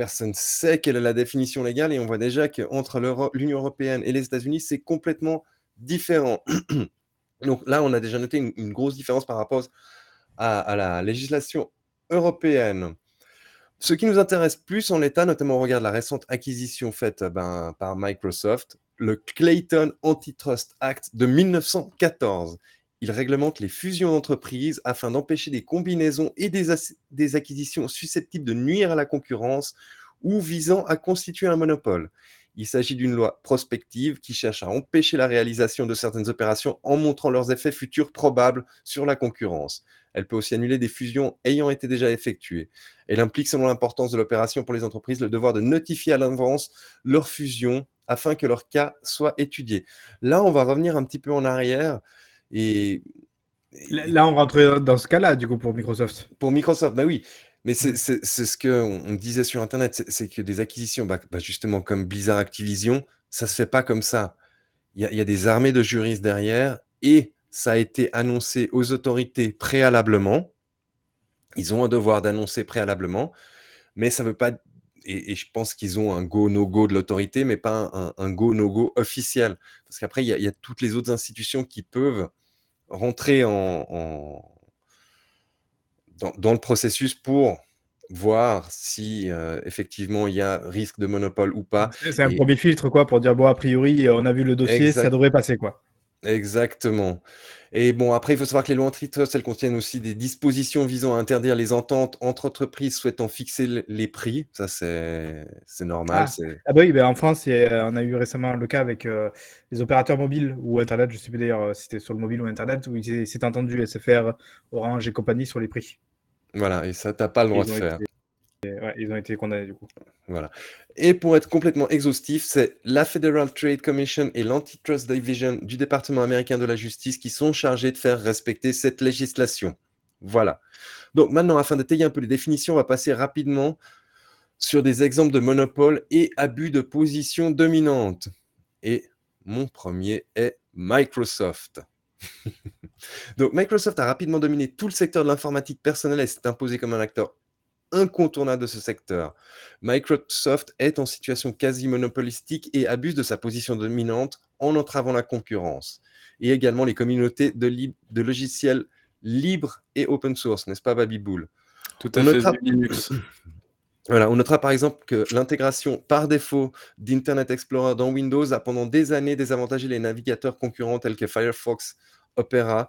Speaker 1: personne ne sait quelle est la définition légale et on voit déjà qu'entre l'Union européenne et les États-Unis, c'est complètement différent. Donc là, on a déjà noté une, grosse différence par rapport à, la législation européenne. Ce qui nous intéresse plus en l'état, notamment au regard de la récente acquisition faite ben, par Microsoft, le Clayton Antitrust Act de 1914. Il réglemente les fusions d'entreprises afin d'empêcher des combinaisons et des, acquisitions susceptibles de nuire à la concurrence ou visant à constituer un monopole. Il s'agit d'une loi prospective qui cherche à empêcher la réalisation de certaines opérations en montrant leurs effets futurs probables sur la concurrence. Elle peut aussi annuler des fusions ayant été déjà effectuées. Elle implique, selon l'importance de l'opération pour les entreprises, le devoir de notifier à l'avance leur fusion afin que leur cas soit étudié. Là, on va revenir un petit peu en arrière et,
Speaker 2: Là, on rentre dans ce cas-là, du coup, pour Microsoft.
Speaker 1: Pour Microsoft, bah oui. Mais c'est mm. ce qu'on on disait sur Internet, c'est que des acquisitions, bah, bah, justement comme Blizzard Activision, ça se fait pas comme ça. Il y, a des armées de juristes derrière et ça a été annoncé aux autorités préalablement. Ils ont un devoir d'annoncer préalablement, mais ça veut pas. Et, je pense qu'ils ont un go-no-go de l'autorité, mais pas un, go-no-go officiel. Parce qu'après, il y, a toutes les autres institutions qui peuvent rentrer en, dans, le processus pour voir si euh, effectivement il y a risque de monopole ou pas.
Speaker 2: C'est un premier filtre quoi pour dire bon a priori on a vu le dossier ça devrait passer quoi.
Speaker 1: Exactement. Et bon, après, il faut savoir que les lois antitrust, elles contiennent aussi des dispositions visant à interdire les ententes entre entreprises souhaitant fixer les prix. Ça, c'est normal.
Speaker 2: Ah. ah, bah oui, bah en France, on a eu récemment le cas avec euh, les opérateurs mobiles ou Internet, je ne sais plus d'ailleurs euh, si c'était sur le mobile ou Internet, où il s'est entendu SFR, Orange et compagnie sur les prix.
Speaker 1: Voilà, et ça, tu n'as pas le droit de faire
Speaker 2: ils ont été condamnés du coup.
Speaker 1: Voilà. Et pour être complètement exhaustif, c'est la Federal Trade Commission et l'Antitrust Division du département américain de la justice qui sont chargés de faire respecter cette législation. Voilà. Donc maintenant, afin d'étayer un peu les définitions, on va passer rapidement sur des exemples de monopole et abus de position dominante. Et mon premier est Microsoft. Donc Microsoft a rapidement dominé tout le secteur de l'informatique personnelle et s'est imposé comme un acteur incontournable de ce secteur. Microsoft est en situation quasi monopolistique et abuse de sa position dominante en entravant la concurrence. Et également les communautés de, de logiciels libres et open source, n'est-ce pas Babyboul
Speaker 3: Tout à fait, Linux.
Speaker 1: Voilà, on notera par exemple que l'intégration par défaut d'Internet Explorer dans Windows a pendant des années désavantagé les navigateurs concurrents tels que Firefox, Opera,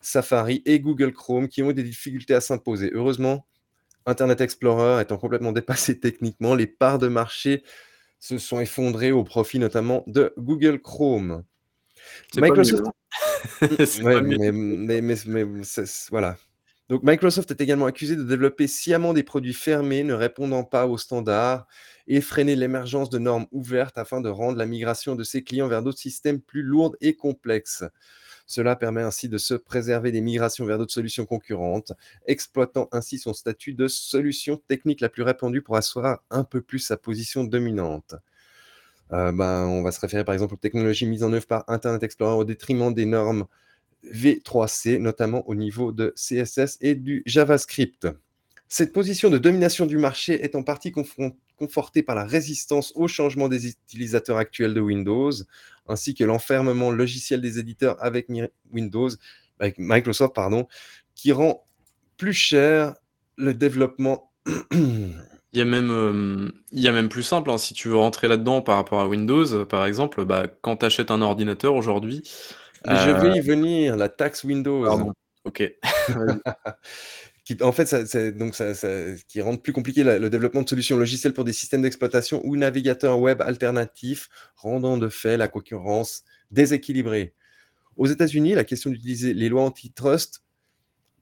Speaker 1: Safari et Google Chrome qui ont eu des difficultés à s'imposer. Heureusement, Internet Explorer étant complètement dépassé techniquement, les parts de marché se sont effondrées au profit notamment de Google Chrome.
Speaker 3: Microsoft.
Speaker 1: mais, mais, voilà. Donc Microsoft est également accusé de développer sciemment des produits fermés ne répondant pas aux standards et freiner l'émergence de normes ouvertes afin de rendre la migration de ses clients vers d'autres systèmes plus lourdes et complexes. Cela permet ainsi de se préserver des migrations vers d'autres solutions concurrentes, exploitant ainsi son statut de solution technique la plus répandue pour asseoir un peu plus sa position dominante. Euh, ben, on va se référer par exemple aux technologies mises en œuvre par Internet Explorer au détriment des normes V3C, notamment au niveau de CSS et du JavaScript. Cette position de domination du marché est en partie confortée par la résistance au changement des utilisateurs actuels de Windows, ainsi que l'enfermement logiciel des éditeurs avec Windows, avec Microsoft, pardon, qui rend plus cher le développement.
Speaker 3: Il y, a même, euh, il y a même plus simple, hein, si tu veux rentrer là-dedans par rapport à Windows, par exemple, bah, quand tu achètes un ordinateur aujourd'hui,
Speaker 1: je vais y euh, venir, la taxe Windows.
Speaker 3: Pardon. Ok.
Speaker 1: qui, en fait, ça, donc ça, qui rend plus compliqué le développement de solutions logicielles pour des systèmes d'exploitation ou navigateurs web alternatifs, rendant de fait la concurrence déséquilibrée. Aux États-Unis, la question d'utiliser les lois antitrust,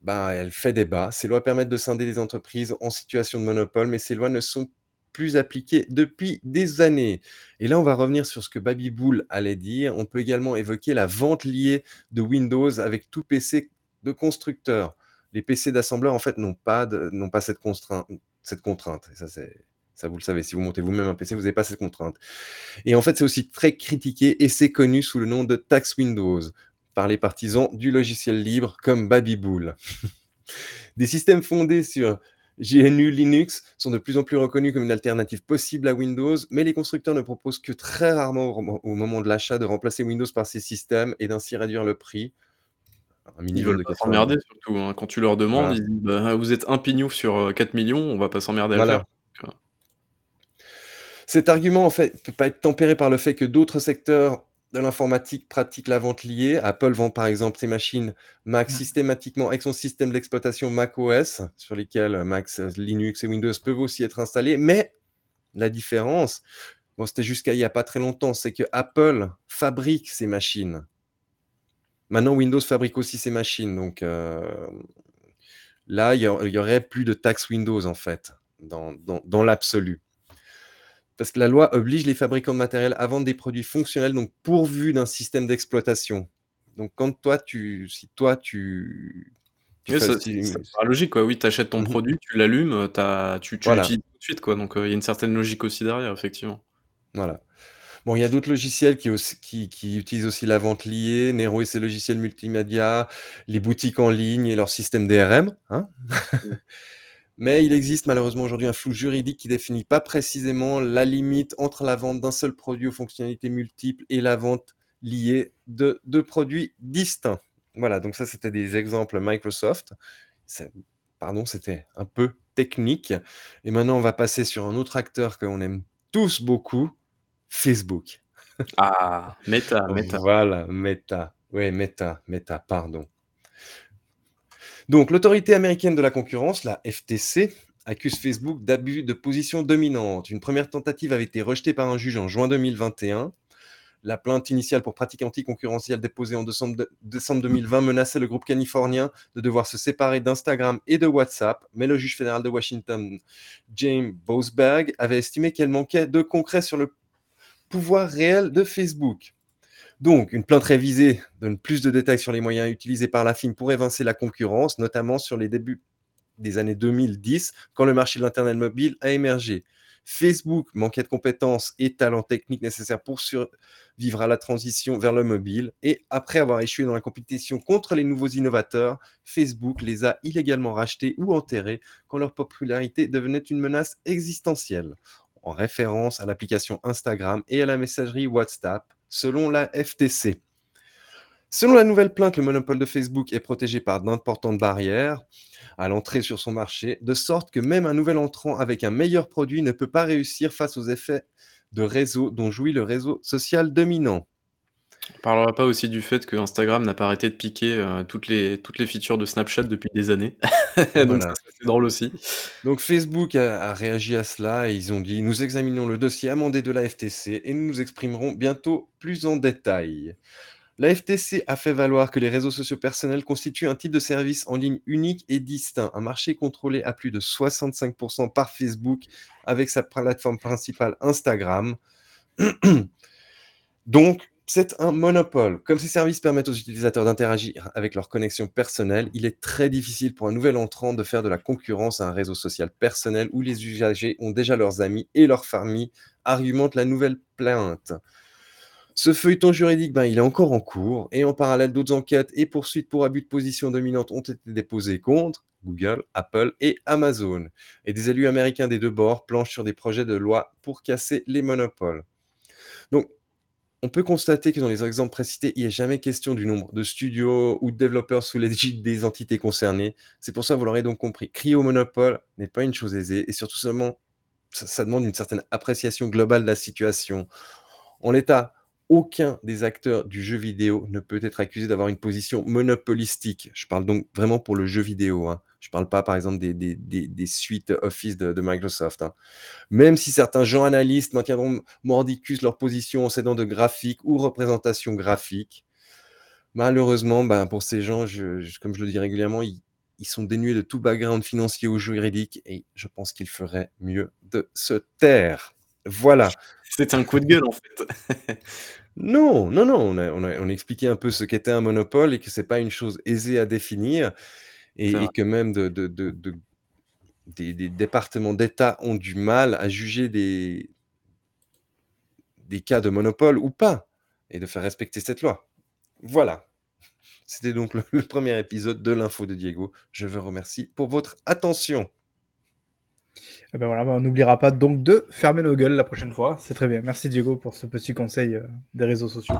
Speaker 1: ben, elle fait débat. Ces lois permettent de scinder les entreprises en situation de monopole, mais ces lois ne sont plus appliqué depuis des années. Et là, on va revenir sur ce que Baby Bull allait dire. On peut également évoquer la vente liée de Windows avec tout PC de constructeur. Les PC d'assembleur, en fait, n'ont pas, cette, contrainte, ça, vous le savez. Si vous montez vous-même un PC, vous n'avez pas cette contrainte. Et en fait, c'est aussi très critiqué et c'est connu sous le nom de tax Windows par les partisans du logiciel libre comme Baby Bull. Des systèmes fondés sur GNU Linux sont de plus en plus reconnus comme une alternative possible à Windows, mais les constructeurs ne proposent que très rarement au moment de l'achat de remplacer Windows par ces systèmes et d'ainsi réduire le prix.
Speaker 3: Un ils veulent pas s'emmerder surtout. Hein. Quand tu leur demandes, ils disent bah, vous êtes un pignou sur 4 euh, millions, on va pas s'emmerder à faire.
Speaker 1: Cet argument en fait peut pas être tempéré par le fait que d'autres secteurs de l'informatique pratique la vente liée. Apple vend par exemple ses machines Mac systématiquement avec son système d'exploitation macOS, sur lesquels Mac, Linux et Windows peuvent aussi être installés. Mais la différence, bon, c'était jusqu'à il n'y a pas très longtemps, c'est que Apple fabrique ses machines. Maintenant, Windows fabrique aussi ses machines. Donc euh, là, il y, aurait plus de taxes Windows en fait, dans, dans l'absolu parce que la loi oblige les fabricants de matériel à vendre des produits fonctionnels, donc pourvus d'un système d'exploitation. Donc quand toi, tu, si toi, tu...
Speaker 3: c'est logique, quoi. Oui, tu achètes ton mmh produit, tu l'allumes, tu, tu l'utilises tout de suite, quoi. Donc euh, il y a une certaine logique aussi derrière, effectivement.
Speaker 1: Voilà. Bon, il y a d'autres logiciels qui, utilisent aussi la vente liée, Nero et ses logiciels multimédia, les boutiques en ligne et leur système DRM. Hein. Mais il existe malheureusement aujourd'hui un flou juridique qui définit pas précisément la limite entre la vente d'un seul produit aux fonctionnalités multiples et la vente liée de deux produits distincts. Voilà, donc ça c'était des exemples Microsoft. Pardon, c'était un peu technique. Et maintenant on va passer sur un autre acteur qu'on aime tous beaucoup, Facebook.
Speaker 3: Ah, Meta, Meta.
Speaker 1: Voilà, Meta. Oui, Meta, Meta, pardon. Donc, l'autorité américaine de la concurrence, la FTC, accuse Facebook d'abus de position dominante. Une première tentative avait été rejetée par un juge en juin 2021. La plainte initiale pour pratique anticoncurrentielle déposée en décembre, 2020 menaçait le groupe californien de devoir se séparer d'Instagram et de WhatsApp, mais le juge fédéral de Washington, James Boasberg, avait estimé qu'elle manquait de concret sur le pouvoir réel de Facebook. Donc, une plainte révisée donne plus de détails sur les moyens utilisés par la FIM pour évincer la concurrence, notamment sur les débuts des années 2010, quand le marché de l'Internet mobile a émergé. Facebook manquait de compétences et talents techniques nécessaires pour survivre à la transition vers le mobile. Et après avoir échoué dans la compétition contre les nouveaux innovateurs, Facebook les a illégalement rachetés ou enterrés quand leur popularité devenait une menace existentielle, en référence à l'application Instagram et à la messagerie WhatsApp, selon la FTC. Selon la nouvelle plainte, le monopole de Facebook est protégé par d'importantes barrières à l'entrée sur son marché, de sorte que même un nouvel entrant avec un meilleur produit ne peut pas réussir face aux effets de réseau dont jouit le réseau social dominant.
Speaker 3: On ne parlera pas aussi du fait que Instagram n'a pas arrêté de piquer euh, toutes, les, toutes les features de Snapchat depuis des années. Donc c'est drôle aussi.
Speaker 1: Donc Facebook a, a, réagi à cela et ils ont dit Nous examinons le dossier amendé de la FTC et nous nous exprimerons bientôt plus en détail. La FTC a fait valoir que les réseaux sociaux personnels constituent un type de service en ligne unique et distinct, un marché contrôlé à plus de 65% par Facebook avec sa plateforme principale Instagram. Donc, c'est un monopole. Comme ces services permettent aux utilisateurs d'interagir avec leurs connexions personnelles, il est très difficile pour un nouvel entrant de faire de la concurrence à un réseau social personnel où les usagers ont déjà leurs amis et leurs familles, argumente la nouvelle plainte. Ce feuilleton juridique, ben, il est encore en cours et en parallèle, d'autres enquêtes et poursuites pour abus de position dominante ont été déposées contre Google, Apple et Amazon. Et des élus américains des deux bords planchent sur des projets de loi pour casser les monopoles. Donc, on peut constater que dans les exemples précités, il n'y a jamais question du nombre de studios ou de développeurs sous l'égide des entités concernées. C'est pour ça, vous l'aurez donc compris, crier au monopole n'est pas une chose aisée et surtout seulement, ça, ça demande une certaine appréciation globale de la situation. En l'état, aucun des acteurs du jeu vidéo ne peut être accusé d'avoir une position monopolistique. Je parle donc vraiment pour le jeu vidéo. Hein. Je ne parle pas, par exemple, des, des, des, suites Office de, Microsoft. Hein. Même si certains gens analystes maintiendront mordicus leur position en cédant de graphiques ou représentations graphiques, malheureusement, ben, pour ces gens, je, comme je le dis régulièrement, ils, ils sont dénués de tout background financier ou juridique et je pense qu'il ferait mieux de se taire. Voilà.
Speaker 3: C'est un coup de gueule en fait.
Speaker 1: non, non, non. On a, on, a, on a, expliqué un peu ce qu'était un monopole et que c'est pas une chose aisée à définir et, et que même de, de, de, de des, des, départements d'État ont du mal à juger des, des cas de monopole ou pas et de faire respecter cette loi. Voilà. C'était donc le, le premier épisode de l'info de Diego. Je vous remercie pour votre attention.
Speaker 2: Eh ben voilà, on n'oubliera pas donc de fermer nos gueules la prochaine fois. C'est très bien. Merci Diego pour ce petit conseil euh, des réseaux sociaux.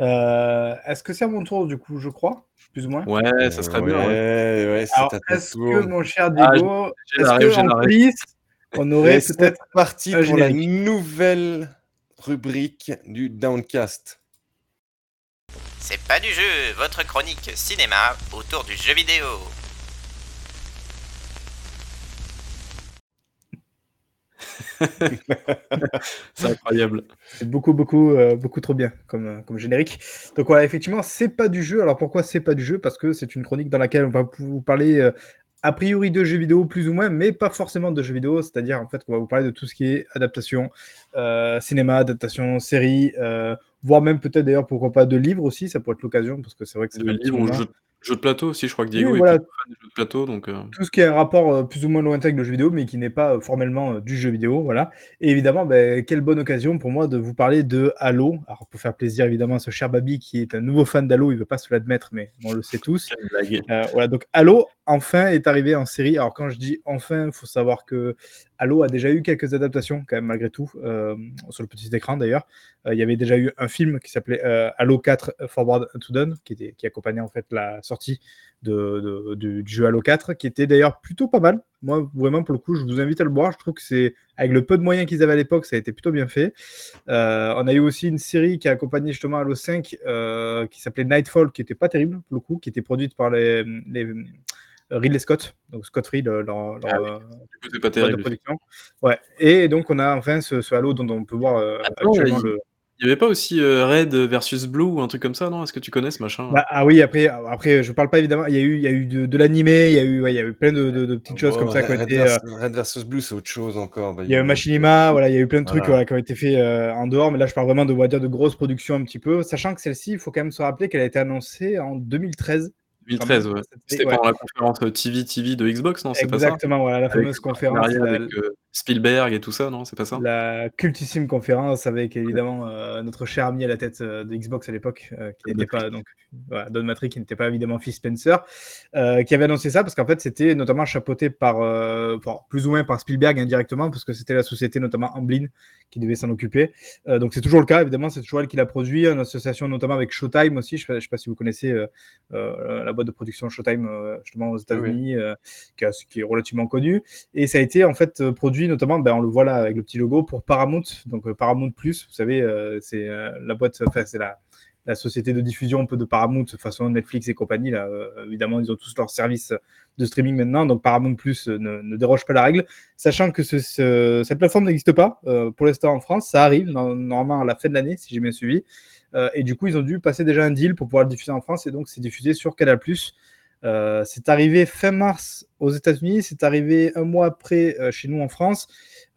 Speaker 2: Euh, est-ce que c'est à mon tour du coup, je crois Plus ou moins?
Speaker 3: Ouais, ça serait bien.
Speaker 1: Ouais, ouais,
Speaker 2: est-ce que mon cher Diego, ah, est-ce qu'en plus, on aurait peut-être
Speaker 1: parti pour la nouvelle rubrique du Downcast.
Speaker 4: C'est pas du jeu, votre chronique cinéma autour du jeu vidéo.
Speaker 3: c'est incroyable.
Speaker 2: C'est beaucoup, beaucoup, euh, beaucoup trop bien comme, euh, comme générique. Donc voilà, effectivement, c'est pas du jeu. Alors pourquoi c'est pas du jeu? Parce que c'est une chronique dans laquelle on va vous parler euh, a priori de jeux vidéo plus ou moins, mais pas forcément de jeux vidéo. C'est-à-dire en fait qu'on va vous parler de tout ce qui est adaptation, cinéma, adaptation, série, voire même peut-être d'ailleurs pourquoi pas de livres aussi. Ça pourrait être l'occasion parce que c'est vrai que c'est
Speaker 3: le livre, jeu, Jeux de plateau aussi, je crois que Diego
Speaker 2: oui, voilà.
Speaker 3: est fan des jeux de plateau. Donc, euh...
Speaker 2: Tout ce qui a un rapport euh, plus ou moins lointain avec le jeu vidéo, mais qui n'est pas euh, formellement euh, du jeu vidéo. Voilà. Et évidemment, ben, quelle bonne occasion pour moi de vous parler de Halo. Alors, pour faire plaisir évidemment à ce cher Babi qui est un nouveau fan d'Halo, il ne veut pas se l'admettre, mais on le sait tous. voilà, donc Halo, enfin, est arrivé en série. Alors, quand je dis enfin, il faut savoir que Halo a déjà eu quelques adaptations, quand même, malgré tout, euh, sur le petit écran d'ailleurs. Euh, il y avait déjà eu un film qui s'appelait euh, Halo 4 Forward to Dawn, qui, était, qui accompagnait en fait la sortie de, du jeu Halo 4, qui était d'ailleurs plutôt pas mal. Moi, vraiment, pour le coup, je vous invite à le voir. Je trouve que c'est, avec le peu de moyens qu'ils avaient à l'époque, ça a été plutôt bien fait. On a eu aussi une série qui a accompagné justement Halo 5, euh, qui s'appelait Nightfall, qui était pas terrible, pour le coup, qui était produite par les, les Ridley Scott, donc Scott Free, leur, leur,
Speaker 3: ah, oui. c'est pas terrible.
Speaker 2: production. Ouais. Et donc on a enfin ce, ce Halo dont on peut voir euh,
Speaker 3: Attends,
Speaker 2: actuellement
Speaker 3: il...
Speaker 2: le.
Speaker 3: Il n'y avait pas aussi euh, Red versus Blue ou un truc comme ça, non? Est-ce que tu connais ce machin?
Speaker 2: Bah, Ah oui, après, après, je parle pas évidemment. Il y a eu, il y a eu de, de l'animé, il y a eu, ouais, il y a eu plein de, de, de petites choses
Speaker 1: oh,
Speaker 2: comme ça
Speaker 1: Red,
Speaker 2: qui ont été.
Speaker 1: Versus, euh... Red versus Blue, c'est autre chose encore. Bah,
Speaker 2: il y a eu Machinima, voilà, il y a eu plein de trucs voilà. Voilà, qui ont été faits euh, en dehors, mais là, je parle vraiment de, on va dire, de grosses productions un petit peu, sachant que celle-ci, il faut quand même se rappeler qu'elle a été annoncée en 2013.
Speaker 3: 2013, ouais. C'était ouais. pendant la conférence TV TV de Xbox, non
Speaker 2: C'est pas ça? Exactement, voilà, la fameuse
Speaker 3: avec
Speaker 2: conférence.
Speaker 3: Avec, euh, Spielberg et tout ça, non C'est pas ça?
Speaker 2: La cultissime conférence avec évidemment euh, notre cher ami à la tête euh, de Xbox à l'époque, euh, qui n'était pas donc voilà, Don Matrix, qui n'était pas évidemment Phil Spencer, qui avait annoncé ça parce qu'en fait c'était notamment chapeauté par, plus ou moins par Spielberg indirectement, parce que c'était la société notamment Amblin qui devait s'en occuper. donc c'est toujours le cas, évidemment, c'est toujours elle qui l'a produit, en association notamment avec Showtime aussi. Je ne sais, pas si vous connaissez la boîte de production Showtime justement aux États-Unis, qui, qui, est relativement connue. Et ça a été en fait produit notamment, ben, on le voit là avec le petit logo, pour Paramount, donc euh, Paramount Plus, vous savez, euh, c'est euh, la boîte, enfin, c'est la, la société de diffusion un peu de Paramount, façon Netflix et compagnie. Là, évidemment, ils ont tous leurs services de streaming maintenant, donc Paramount Plus ne, déroge pas la règle, sachant que ce, cette plateforme n'existe pas pour l'instant en France. Ça arrive normalement à la fin de l'année, si j'ai bien suivi. Et du coup, ils ont dû passer déjà un deal pour pouvoir le diffuser en France, et donc c'est diffusé sur Canal. Euh, c'est arrivé fin mars aux États-Unis, c'est arrivé un mois après euh, chez nous en France,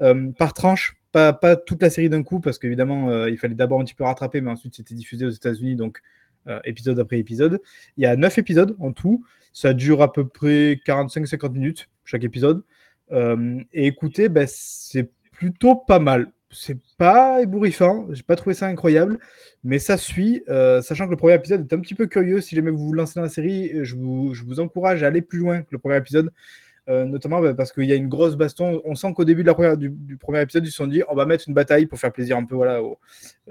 Speaker 2: euh, par tranche, pas, toute la série d'un coup, parce qu'évidemment, il fallait d'abord un petit peu rattraper, mais ensuite c'était diffusé aux États-Unis, donc épisode après épisode. Il y a neuf épisodes en tout, ça dure à peu près 45-50 minutes chaque épisode. et écoutez, ben, c'est plutôt pas mal c'est pas ébouriffant, j'ai pas trouvé ça incroyable, mais ça suit, euh, sachant que le premier épisode est un petit peu curieux. Si jamais vous vous lancez dans la série, je vous, encourage à aller plus loin que le premier épisode, euh, notamment bah, parce qu'il y a une grosse baston. On sent qu'au début de la première, du, premier épisode, ils se sont dit on va mettre une bataille pour faire plaisir un peu, voilà,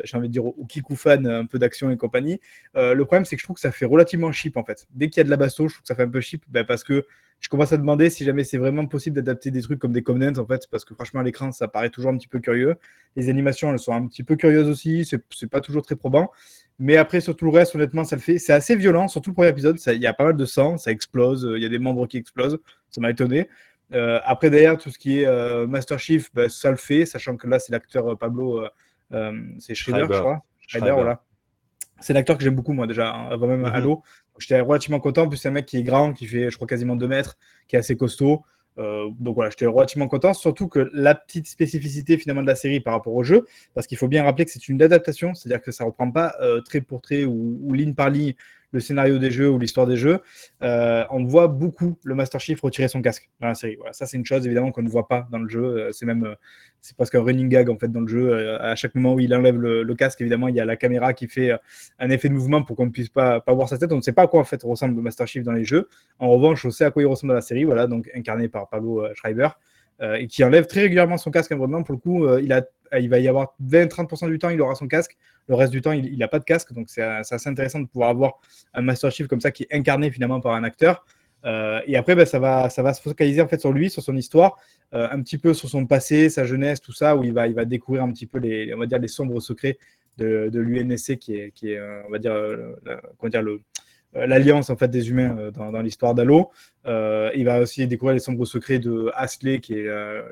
Speaker 2: j'ai envie de dire aux, kikou fans, un peu d'action et compagnie. Euh, le problème, c'est que je trouve que ça fait relativement cheap en fait. Dès qu'il y a de la baston, je trouve que ça fait un peu cheap bah, parce que je commence à demander si jamais c'est vraiment possible d'adapter des trucs comme des Covenants, en fait, parce que franchement, à l'écran, ça paraît toujours un petit peu curieux. Les animations, elles sont un petit peu curieuses aussi, c'est pas toujours très probant. Mais après, sur tout le reste, honnêtement, ça le fait. C'est assez violent, surtout le premier épisode. Il y a pas mal de sang, ça explose, il y a des membres qui explosent. Ça m'a étonné. Euh, après, derrière, tout ce qui est euh, Master Chief, bah, ça le fait, sachant que là, c'est l'acteur euh, Pablo, c'est Schreiber, je crois. Schreiber, voilà. C'est l'acteur que j'aime beaucoup, moi, déjà, hein, avant même mm Halo. J'étais relativement content. En plus, c'est un mec qui est grand, qui fait, je crois, quasiment 2 mètres, qui est assez costaud. Euh, donc voilà, j'étais relativement content, surtout que la petite spécificité finalement de la série par rapport au jeu, parce qu'il faut bien rappeler que c'est une adaptation, c'est-à-dire que ça ne reprend pas euh, trait pour trait ou, ligne par ligne le scénario des jeux ou l'histoire des jeux, euh, on voit beaucoup le Master Chief retirer son casque dans la série. Voilà, ça c'est une chose évidemment qu'on ne voit pas dans le jeu. Euh, c'est même euh, c'est presque un running gag en fait dans le jeu. à chaque moment où il enlève le, casque, évidemment, il y a la caméra qui fait un effet de mouvement pour qu'on ne puisse pas, pas voir sa tête. On ne sait pas à quoi en fait ressemble le Master Chief dans les jeux. En revanche, on sait à quoi il ressemble dans la série. Voilà, donc incarné par Pablo Schreiber. Et qui enlève très régulièrement son casque. Hein, vraiment, pour le coup, il, a, il va y avoir 20-30% du temps, il aura son casque. Le reste du temps, il n'a pas de casque. Donc, c'est assez intéressant de pouvoir avoir un Master Chief comme ça qui est incarné finalement par un acteur. Euh, et après, ben, ça, va, ça va se focaliser en fait sur lui, sur son histoire, euh, un petit peu sur son passé, sa jeunesse, tout ça, où il va, il va découvrir un petit peu les, on va dire, les sombres secrets de, l'UNSC, qui est, qui est, euh, on va dire, comment dire, le, l'alliance en fait des humains dans, l'histoire d'Halo. il va aussi découvrir les sombres secrets de Astley, qui est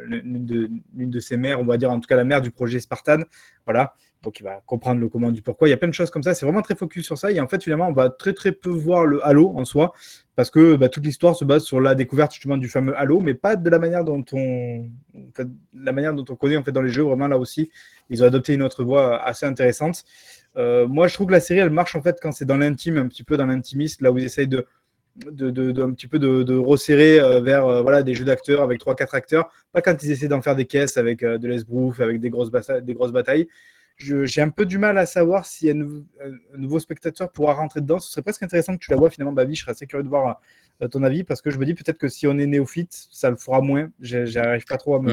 Speaker 2: l'une de, de, ses mères, on va dire en tout cas la mère du projet Spartan. Voilà donc il va comprendre le comment du pourquoi. Il y a plein de choses comme ça. C'est vraiment très focus sur ça. Et en fait, finalement, on va très très peu voir le Halo en soi, parce que bah, toute l'histoire se base sur la découverte du fameux Halo, mais pas de la manière dont on, la manière dont on connaît en fait dans les jeux. Vraiment là aussi, ils ont adopté une autre voie assez intéressante. Euh, moi, je trouve que la série, elle marche en fait quand c'est dans l'intime, un petit peu dans l'intimiste, là où ils essayent de de, de, un petit peu de, resserrer euh, vers euh, voilà, des jeux d'acteurs avec 3-4 acteurs, pas quand ils essaient d'en faire des caisses avec de l'esbrouf, avec des grosses, des grosses batailles j'ai un peu du mal à savoir si un, nouveau spectateur pourra rentrer dedans. Ce serait presque intéressant que tu la vois finalement, Babi. Je serais assez curieux de voir ton avis parce que je me dis peut-être que si on est néophyte, ça le fera moins. J'arrive pas trop à me.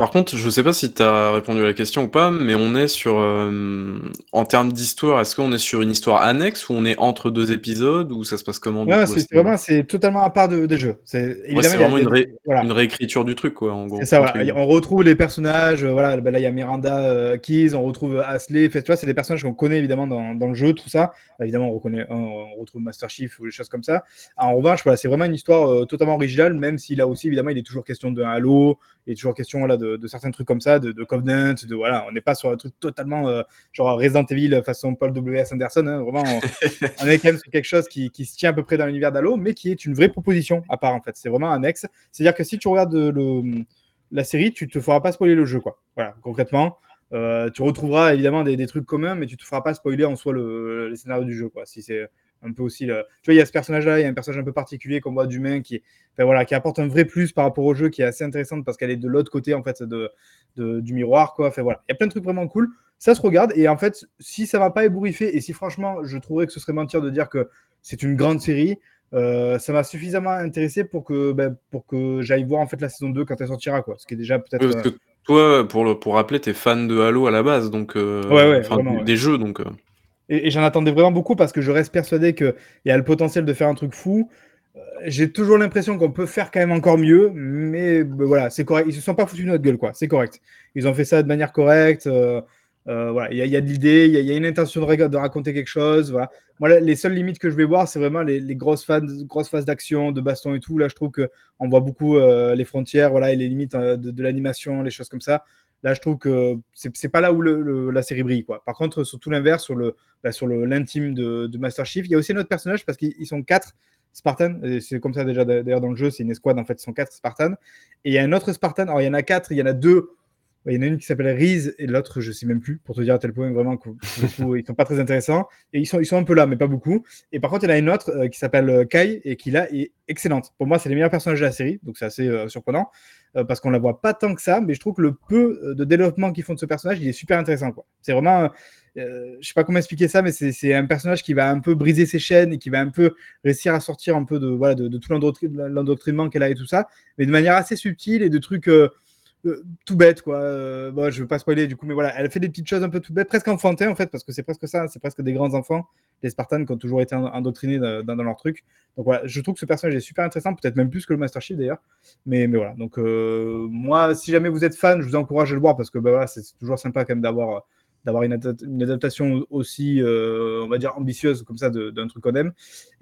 Speaker 3: Par contre, je sais pas si tu as répondu à la question ou pas, mais on est sur. Euh, en termes d'histoire, est-ce qu'on est sur une histoire annexe ou on est entre deux épisodes ou ça se passe comment
Speaker 2: Non, c'est vraiment c'est totalement à part de, des jeux.
Speaker 3: C'est vraiment une, réécriture du truc, quoi, en gros.
Speaker 2: C'est ça, voilà. On retrouve les personnages. Euh, voilà, ben là, il y a Miranda Keys, on retrouve Asley. tu vois, c'est des personnages qu'on connaît évidemment dans, dans, le jeu, tout ça. Évidemment, on, reconnaît, on, retrouve Master Chief ou des choses comme ça. En revanche, voilà, c'est vraiment une histoire euh, totalement originale, même s'il a aussi, évidemment, il est toujours question de Halo, il est toujours question voilà, de, certains trucs comme ça, de, Covenant, de voilà, on n'est pas sur un truc totalement euh, genre Resident Evil façon Paul W.S. Anderson, hein, vraiment, on, est quand même sur quelque chose qui, se tient à peu près dans l'univers d'Halo, mais qui est une vraie proposition à part en fait. C'est vraiment un ex. C'est-à-dire que si tu regardes le, la série, tu te feras pas spoiler le jeu, quoi. Voilà, concrètement. Euh, tu retrouveras évidemment des, trucs communs, mais tu te feras pas spoiler en soi le, scénario du jeu. Quoi. Si c'est Un peu aussi, le... tu vois, il y a ce personnage-là, il y a un personnage un peu particulier qu'on voit d'humain qui, enfin, voilà, qui apporte un vrai plus par rapport au jeu, qui est assez intéressante parce qu'elle est de l'autre côté en fait de, du miroir, quoi. Enfin, voilà, il y a plein de trucs vraiment cool. Ça se regarde et en fait, si ça va pas ébouriffer et si franchement, je trouverais que ce serait mentir de dire que c'est une grande série. Euh, ça m'a suffisamment intéressé pour que, ben, pour que j'aille voir en fait la saison 2 quand elle sortira. Quoi. Ce qui est déjà peut-être.
Speaker 3: parce que toi, pour, le, pour rappeler, tu es fan de Halo à la base, donc, euh, des jeux. Donc, euh.
Speaker 2: Et, j'en attendais vraiment beaucoup parce que je reste persuadé qu'il y a le potentiel de faire un truc fou. J'ai toujours l'impression qu'on peut faire quand même encore mieux, mais ben, voilà, c'est correct. Ils se sont pas foutus de notre gueule, quoi. C'est correct. Ils ont fait ça de manière correcte. Euh, voilà, il y, a de l'idée, il y, a une intention de, de, raconter quelque chose. Voilà. Moi, les seules limites que je vais voir, c'est vraiment les, grosses, phases, d'action, de baston et tout. Là, je trouve qu'on voit beaucoup euh, les frontières voilà, et les limites euh, de, l'animation, les choses comme ça. Là, je trouve que c'est pas là où la série brille. Quoi. Par contre, sur tout l'inverse, sur bah, sur l'intime de, Master Chief, il y a aussi un autre personnage parce qu'ils sont quatre Spartans. C'est comme ça déjà d'ailleurs dans le jeu, c'est une escouade en fait, ils sont quatre Spartans. Et il y a un autre Spartan. Alors il y en a quatre, il y en a deux il y en a une qui s'appelle Reese et l'autre, je sais même plus, pour te dire à tel point vraiment qu'ils sont pas très intéressants. Et ils sont, ils sont un peu là, mais pas beaucoup. Et par contre, il y en a une autre euh, qui s'appelle euh, Kai et qui là est excellente. Pour moi, c'est les meilleurs personnages de la série, donc c'est assez euh, surprenant parce qu'on la voit pas tant que ça, mais je trouve que le peu de développement qu'ils font de ce personnage, il est super intéressant. C'est vraiment, je sais pas comment expliquer ça, mais c'est un personnage qui va un peu briser ses chaînes et qui va un peu réussir à sortir un peu de, de, de tout l'endoctrinement qu'elle a et tout ça, mais de manière assez subtile et de trucs euh, tout bête quoi. Euh, bon, je veux pas spoiler du coup, mais voilà, elle fait des petites choses un peu tout bêtes, presque enfantées en fait, parce que c'est presque ça, c'est presque des grands enfants, les Spartans qui ont toujours été endoctrinés dans, leur truc. Donc voilà, je trouve que ce personnage est super intéressant, peut-être même plus que le Master Chief d'ailleurs. Mais, mais voilà, donc euh, moi, si jamais vous êtes fan, je vous encourage à le voir parce que bah, voilà, c'est toujours sympa quand même d'avoir d'avoir une, adaptation aussi, on va dire, ambitieuse comme ça d'un truc qu'on aime.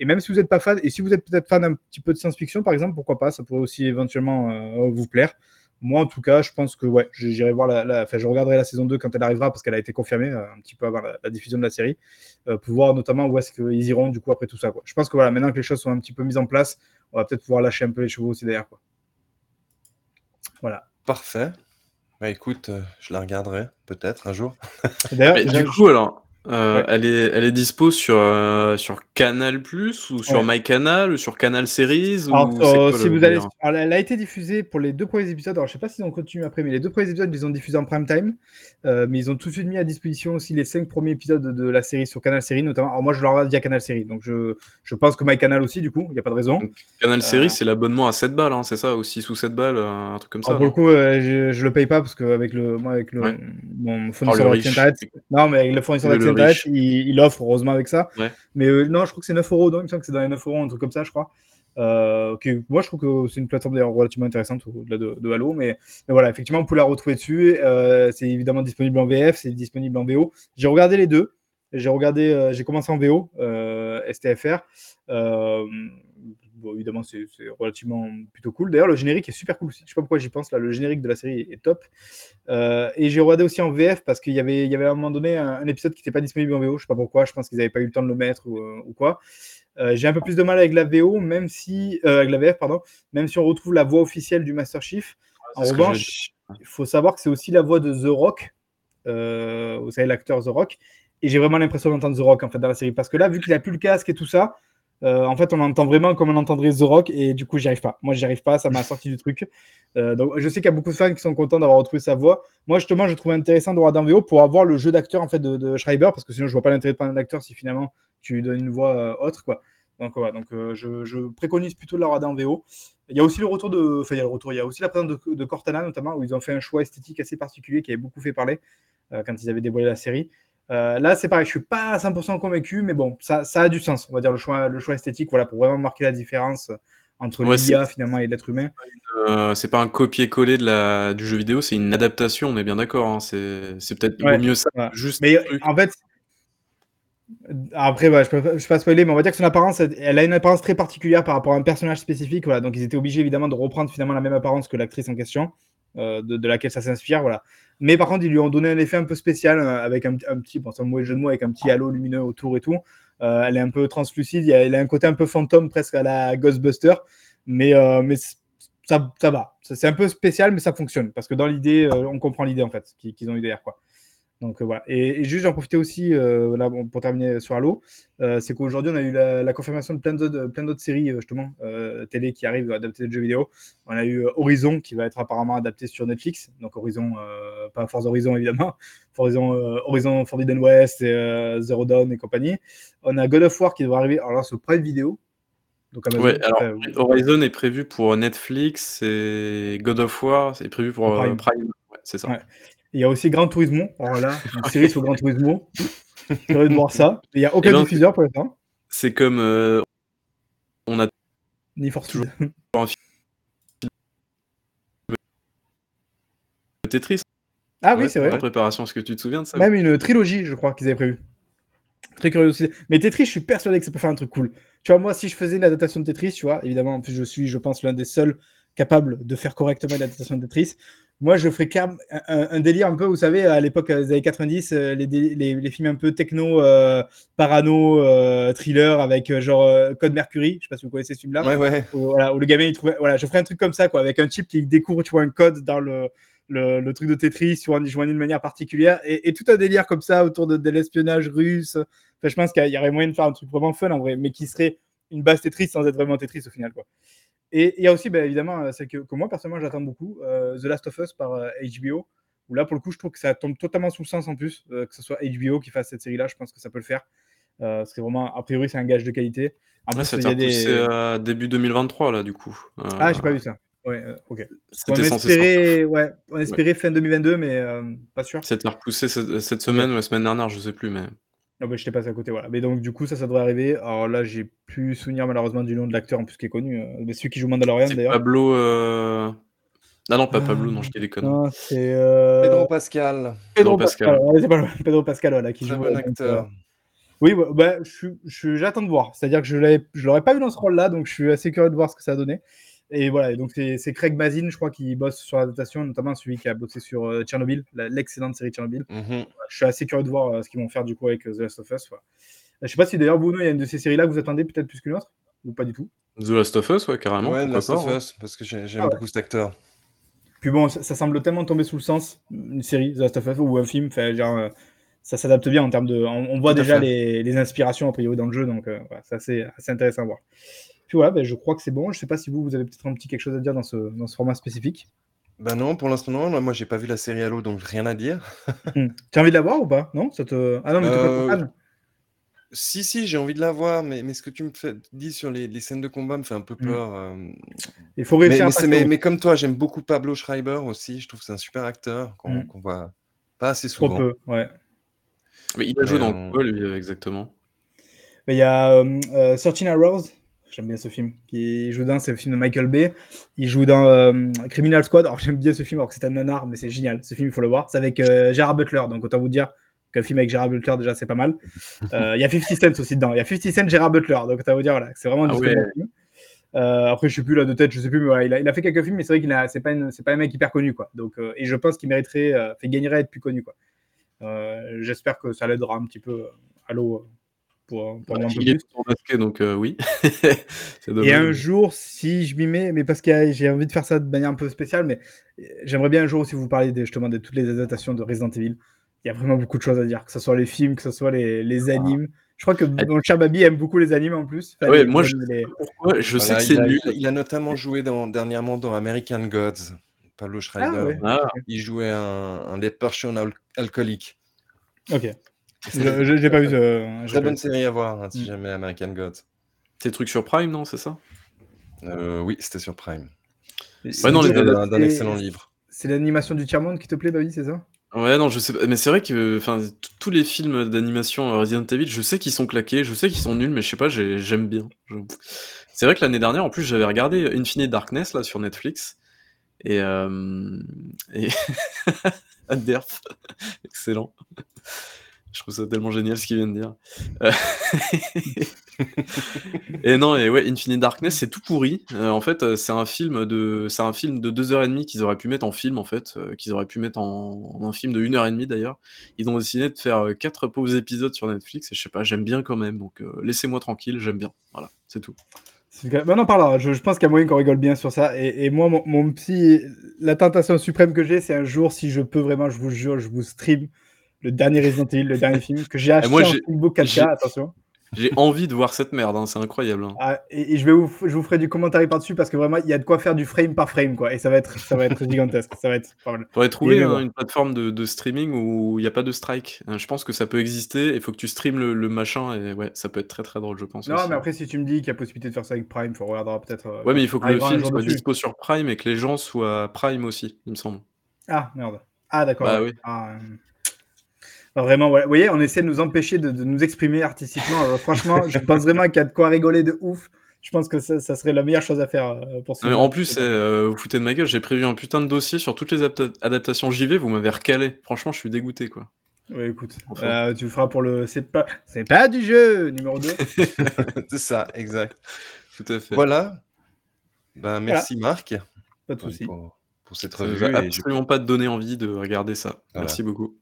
Speaker 2: Et même si vous n'êtes pas fan, et si vous êtes peut-être fan un petit peu de science-fiction, par exemple, pourquoi pas, ça pourrait aussi éventuellement vous plaire moi, en tout cas, je pense que ouais, j'irai voir la, enfin, je regarderai la saison 2 quand elle arrivera parce qu'elle a été confirmée euh, un petit peu avant la, diffusion de la série euh, pour voir notamment où est-ce qu'ils iront du coup après tout ça. Quoi. Je pense que voilà, maintenant que les choses sont un petit peu mises en place, on va peut-être pouvoir lâcher un peu les chevaux aussi derrière. Quoi. Voilà.
Speaker 1: Parfait. Bah, écoute, euh, je la regarderai peut-être un jour.
Speaker 3: D'ailleurs, du coup, alors, euh, elle, est, elle est dispo sur, euh, sur Canal Plus ou sur MyCanal ou sur Canal Series
Speaker 2: euh, si vous allez... Elle a été diffusée pour les deux premiers épisodes. Alors, je sais pas s'ils ont continué après, mais les deux premiers épisodes, ils ont diffusé en prime time. mais ils ont tout de suite mis à disposition aussi les cinq premiers épisodes de la série sur Canal Series, notamment. Alors, moi, je le regarde via Canal Series. Donc, je, je pense que MyCanal aussi, du coup, il n'y a pas de raison.
Speaker 3: Canal Series, c'est l'abonnement à 7 balles, hein, c'est ça Ou 6 ou 7 balles, un truc comme ça.
Speaker 2: pour le coup, je, je le paye pas parce qu'avec le, moi, avec le, mon fournisseur Non, mais avec le fournisseur il, offre, heureusement, avec ça. Mais euh, non, je crois que c'est 9 euros, donc il me semble que c'est dans les 9 euros, un truc comme ça, je crois. Euh, moi, je trouve que c'est une plateforme d'ailleurs relativement intéressante au-delà de, Halo, mais, voilà, effectivement, on peut la retrouver dessus. Euh, c'est évidemment disponible en VF, c'est disponible en VO. J'ai regardé les deux. J'ai regardé, j'ai commencé en VO, STFR évidemment, c'est relativement plutôt cool. D'ailleurs, le générique est super cool aussi. Je sais pas pourquoi j'y pense là. Le générique de la série est top. Euh, et j'ai regardé aussi en VF parce qu'il y avait, il y avait à un moment donné un, épisode qui n'était pas disponible en VO. Je sais pas pourquoi. Je pense qu'ils n'avaient pas eu le temps de le mettre ou, euh, quoi. Euh, j'ai un peu plus de mal avec la VO, même si avec la VF, pardon, même si on retrouve la voix officielle du Master Chief. en revanche, il faut savoir que c'est aussi la voix de The Rock. vous savez, l'acteur The Rock. Et j'ai vraiment l'impression d'entendre The Rock en fait dans la série parce que là, vu qu'il a plus le casque et tout ça, euh, en fait, on entend vraiment comme on entendrait The Rock et du coup, j'y arrive pas. Moi, j'y arrive pas, ça m'a sorti du truc. Euh, donc, je sais qu'il y a beaucoup de fans qui sont contents d'avoir retrouvé sa voix. Moi, justement, je trouve intéressant de regarder VO pour avoir le jeu d'acteur en fait de, Schreiber parce que sinon, je vois pas l'intérêt de prendre un acteur si finalement tu lui donnes une voix euh, autre, quoi. Donc, voilà, donc je, préconise plutôt de la VO. Il y a aussi le retour de, enfin, il y a le retour, il y a aussi la présence de, de, Cortana notamment où ils ont fait un choix esthétique assez particulier qui avait beaucoup fait parler quand ils avaient dévoilé la série. Euh, là, c'est pareil, je suis pas à 100% convaincu, mais bon, ça, ça, a du sens. On va dire le choix, le choix esthétique, voilà, pour vraiment marquer la différence entre l'IA finalement et l'être humain.
Speaker 3: Euh, c'est pas un copier-coller de la, du jeu vidéo, c'est une adaptation, on est bien d'accord. Hein. C'est peut-être mieux ça. Juste
Speaker 2: mais en fait, après, je ne peux, pas spoiler, mais on va dire que son apparence, elle a une apparence très particulière par rapport à un personnage spécifique. Voilà. Donc, ils étaient obligés évidemment de reprendre finalement la même apparence que l'actrice en question. Euh, de, laquelle ça s'inspire. Voilà. Mais par contre, ils lui ont donné un effet un peu spécial euh, avec un, petit, bon, jeu de avec un petit halo lumineux autour et tout. Euh, elle est un peu translucide, elle a un côté un peu fantôme presque à la Ghostbuster, mais, mais ça, ça va. C'est un peu spécial, mais ça fonctionne parce que dans l'idée, on comprend l'idée en fait qu'ils ont eu derrière quoi. Donc voilà. Et, juste, j'en profitais aussi, là, pour terminer sur Halo, c'est qu'aujourd'hui, on a eu la, confirmation de plein d'autres, plein d'autres séries, justement, télé qui arrivent adaptées de jeux vidéo. On a eu Horizon, qui va être apparemment adapté sur Netflix. Donc Horizon, pas Force Horizon, évidemment. Horizon, Horizon Forbidden West, et, Zero Dawn et compagnie. On a God of War qui devrait arriver, alors là, sur Prime Video.
Speaker 3: Donc ouais, alors, Horizon est prévu pour Netflix et God of War est prévu pour Prime. Ouais, c'est ça.
Speaker 2: Il y a aussi Grand Turismo. Alors là, une série sur Grand Turismo. J'ai de voir ça. Il n'y a aucun diffuseur pour l'instant.
Speaker 3: C'est comme. Euh, on a.
Speaker 2: Ni for Speed.
Speaker 3: Tetris.
Speaker 2: Ah oui, c'est vrai.
Speaker 3: En préparation, est-ce que tu te souviens de ça?
Speaker 2: Même une trilogie, je crois, qu'ils avaient prévu. Très curieux aussi. Mais Tetris, je suis persuadé que ça peut faire un truc cool. Tu vois, moi, si je faisais une adaptation de Tetris, tu vois, évidemment, en plus, je suis, je pense, l'un des seuls capables de faire correctement une adaptation de Tetris. Moi, je ferais un, un, délire un peu, vous savez, à l'époque des années 90, euh, les, les, les, films un peu techno, euh, parano, euh, thriller avec genre Code Mercury. Je sais pas si vous connaissez ce film-là.
Speaker 1: Ouais, ouais.
Speaker 2: Où, voilà, où le gamin, il trouvait. Voilà, je ferais un truc comme ça, quoi, avec un type qui découvre, tu vois, un code dans le, le, le truc de Tetris, vois, joint d'une manière particulière. Et, et, tout un délire comme ça autour de, de l'espionnage russe. Enfin, je pense qu'il y aurait moyen de faire un truc vraiment fun en vrai, mais qui serait une base Tetris sans être vraiment Tetris au final, quoi. Et il y a aussi, bah, évidemment, euh, c'est que, que, moi, personnellement, j'attends beaucoup euh, The Last of Us par HBO, euh, où là, pour le coup, je trouve que ça tombe totalement sous le sens en plus, que ce soit HBO qui fasse cette série-là, je pense que ça peut le faire. parce que vraiment, a priori, c'est un gage de qualité.
Speaker 3: Plus, ça des... début 2023, là, du coup.
Speaker 2: Ah, j'ai pas vu ça. Ouais, ok. On espérait, ouais, on espérait fin 2022, mais pas sûr.
Speaker 3: C'était repoussé cette, cette semaine ou la semaine dernière, je sais plus, mais.
Speaker 2: Non, mais je t'ai passé à côté, voilà. Mais donc, du coup, ça, ça devrait arriver. Alors là, j'ai plus souvenir malheureusement du nom de l'acteur en plus qui est connu. Euh, mais celui qui joue Mandalorian d'ailleurs.
Speaker 3: Pablo. Euh... Ah non, pas Pablo, non, je des conneries. Non,
Speaker 2: c'est. Euh...
Speaker 1: Pedro Pascal.
Speaker 2: Pedro, Pascal. Pascal. Pedro Pascal, voilà, qui
Speaker 1: joue. Bon acteur. Euh,
Speaker 2: oui, bah, j'attends de voir. C'est-à-dire que je ne l'aurais pas vu dans ce rôle-là, donc je suis assez curieux de voir ce que ça a donné. Et voilà, donc c'est Craig Mazin, je crois, qui bosse sur l'adaptation, notamment celui qui a bossé sur euh, Tchernobyl, l'excellente série Tchernobyl. Mhm. Je suis assez curieux de voir euh, ce qu'ils vont faire du coup avec euh, The Last of Us. Ouais. Je sais pas si d'ailleurs, Bruno, il y a une de ces séries-là que vous attendez peut-être plus qu'une autre, ou pas du tout?
Speaker 3: The Last of Us, ouais, carrément.
Speaker 1: Ouais, The Last of Us, parce que j'aime ah beaucoup cet acteur.
Speaker 2: Puis bon, ça, semble tellement tomber sous le sens, une série, The Last of Us, ou un film, fait, genre, ça s'adapte bien en termes de. On, voit déjà les, les, inspirations a priori dans le jeu, donc c'est assez, assez intéressant à voir. Puis voilà, ben, je crois que c'est bon. Je ne sais pas si vous, vous avez peut-être un petit quelque chose à dire dans ce, dans ce format spécifique.
Speaker 1: Ben non, pour l'instant, non. Moi, j'ai pas vu la série Halo, donc rien à dire.
Speaker 2: Hmm. Tu as envie de la voir ou pas? Non? Ça te... Ah non, mais tu pas euh, fan?
Speaker 1: Si, si, j'ai envie de la voir, mais, mais ce que tu me fais, dis sur les, les, scènes de combat me fait un peu hmm. peur. Euh.
Speaker 2: Il faut réussir
Speaker 1: mais, mais, comme toi, j'aime beaucoup Pablo Schreiber aussi. Je trouve que c'est un super acteur qu'on ne hmm. voit pas assez souvent.
Speaker 2: Trop peu, ouais.
Speaker 3: Mais il a joué dans quoi, lui, exactement?
Speaker 2: Il y a euh, 13 Arrows, J'aime bien ce film. Il joue dans, c'est le film de Michael Bay. Il joue dans euh, Criminal Squad. Alors j'aime bien ce film, alors que c'est un nanar, mais c'est génial. Ce film, il faut le voir. C'est avec euh, Gérard Butler. Donc autant vous dire qu'un film avec Gérard Butler, déjà, c'est pas mal. Euh, il y a 50 Cent aussi dedans. Il y a 50 Cent, Gérard Butler. Donc autant vous dire, voilà, c'est vraiment un ah film. après, je sais plus là de tête, je sais plus, mais voilà, il, a, il a fait quelques films, mais c'est vrai qu'il a, c'est pas, c'est pas un mec hyper connu, quoi. Donc, et je pense qu'il mériterait, fait gagnerait à être plus connu, quoi. j'espère que ça l'aidera un petit peu à l'eau pour, pour
Speaker 3: bah, donc euh, oui.
Speaker 2: et un jour, si je m'y mets, mais parce que j'ai envie de faire ça de manière un peu spéciale, mais euh, j'aimerais bien un jour aussi vous parler justement de toutes les adaptations de Resident Evil. Il y a vraiment beaucoup de choses à dire, que ce soit les films, que ce soit les, les ah. animes. Je crois que ah. mon cher Babi aime beaucoup les animes en plus.
Speaker 3: ouais, moi, je, je sais que c'est nul.
Speaker 1: Il a notamment joué dans, dernièrement dans American Gods, Pablo Schreiber. Ah, il jouait un, un des alcoolique.
Speaker 2: Ok. J'ai pas vu. Euh,
Speaker 1: Très bonne série à voir, hein, si mm. jamais American Gods.
Speaker 3: C'est truc sur Prime, non C'est ça?
Speaker 1: Euh, Oui, c'était sur Prime.
Speaker 3: Ouais, non,
Speaker 1: d'un excellent livre.
Speaker 2: C'est l'animation du tiers-monde qui te plaît, Babi, c'est ça?
Speaker 3: Ouais, non, je sais pas. Mais c'est vrai que enfin, tous les films d'animation Resident Evil, je sais qu'ils sont claqués, je sais qu'ils sont nuls, mais je sais pas, j'aime bien. C'est vrai que l'année dernière, en plus, j'avais regardé Infinite Darkness là sur Netflix. Et. Euh... et... Excellent. Je trouve ça tellement génial ce qu'il vient de dire. Euh, et non, et ouais, Infinite Darkness, c'est tout pourri. Euh, en fait, euh, c'est un film de, c'est un film de deux heures et demie qu'ils auraient pu mettre en film, en fait, qu'ils auraient pu mettre en, un film de une heure et demie d'ailleurs. Ils ont décidé de faire quatre pauvres épisodes sur Netflix. Et je sais pas, j'aime bien quand même. Donc laissez-moi tranquille, j'aime bien. Voilà, c'est tout.
Speaker 2: Ben non, par je, je pense qu'il y a moyen qu'on rigole bien sur ça. Et, moi, mon, mon, petit, la tentation suprême que j'ai, c'est un jour, si je peux vraiment, je vous jure, je vous stream le dernier Resident Evil, le dernier film que j'ai acheté
Speaker 3: moi,
Speaker 2: en Steelbook 4K, attention.
Speaker 3: J'ai envie de voir cette merde, hein, c'est incroyable. hein.
Speaker 2: Ah, et, et je, vais vous, je vous ferai du commentaire par-dessus parce que vraiment, il y a de quoi faire du frame par frame, quoi. Et ça va être, ça va être gigantesque. Ça va être pas mal.
Speaker 3: Faudrait trouver hein, une plateforme de, de streaming où il n'y a pas de strike. Euh, Je pense que ça peut exister. Il faut que tu streames le, le machin et ouais, ça peut être très très drôle, je pense.
Speaker 2: Non,
Speaker 3: aussi.
Speaker 2: mais après, si tu me dis qu'il y a possibilité de faire ça avec Prime, il regardera peut-être. euh,
Speaker 3: Ouais, mais il faut que le film soit
Speaker 2: dessus.
Speaker 3: dispo sur Prime et que les gens soient Prime aussi, il me semble.
Speaker 2: Ah, merde. Ah, d'accord.
Speaker 3: Bah oui.
Speaker 2: Ah, euh, bah, vraiment, ouais. Vous voyez, on essaie de nous empêcher de, de nous exprimer artistiquement. Alors, franchement, je pense vraiment qu'il y a de quoi rigoler de ouf. Je pense que ça, ça serait la meilleure chose à faire euh, pour ce
Speaker 3: Mais en plus, euh, vous foutez de ma gueule, j'ai prévu un putain de dossier sur toutes les adapta- adaptations JV, vous m'avez recalé. Franchement, je suis dégoûté quoi.
Speaker 2: Ouais, écoute,
Speaker 3: Enfin.
Speaker 2: euh, tu le feras pour le. C'est pas, c'est pas du jeu numéro 2.
Speaker 1: C'est ça, exact.
Speaker 3: Tout à fait.
Speaker 1: Voilà. Ben, merci Marc
Speaker 2: Pas de souci.
Speaker 1: pour, pour cette revue. et
Speaker 3: absolument pas donné envie de regarder ça.
Speaker 1: Voilà.
Speaker 3: Merci beaucoup.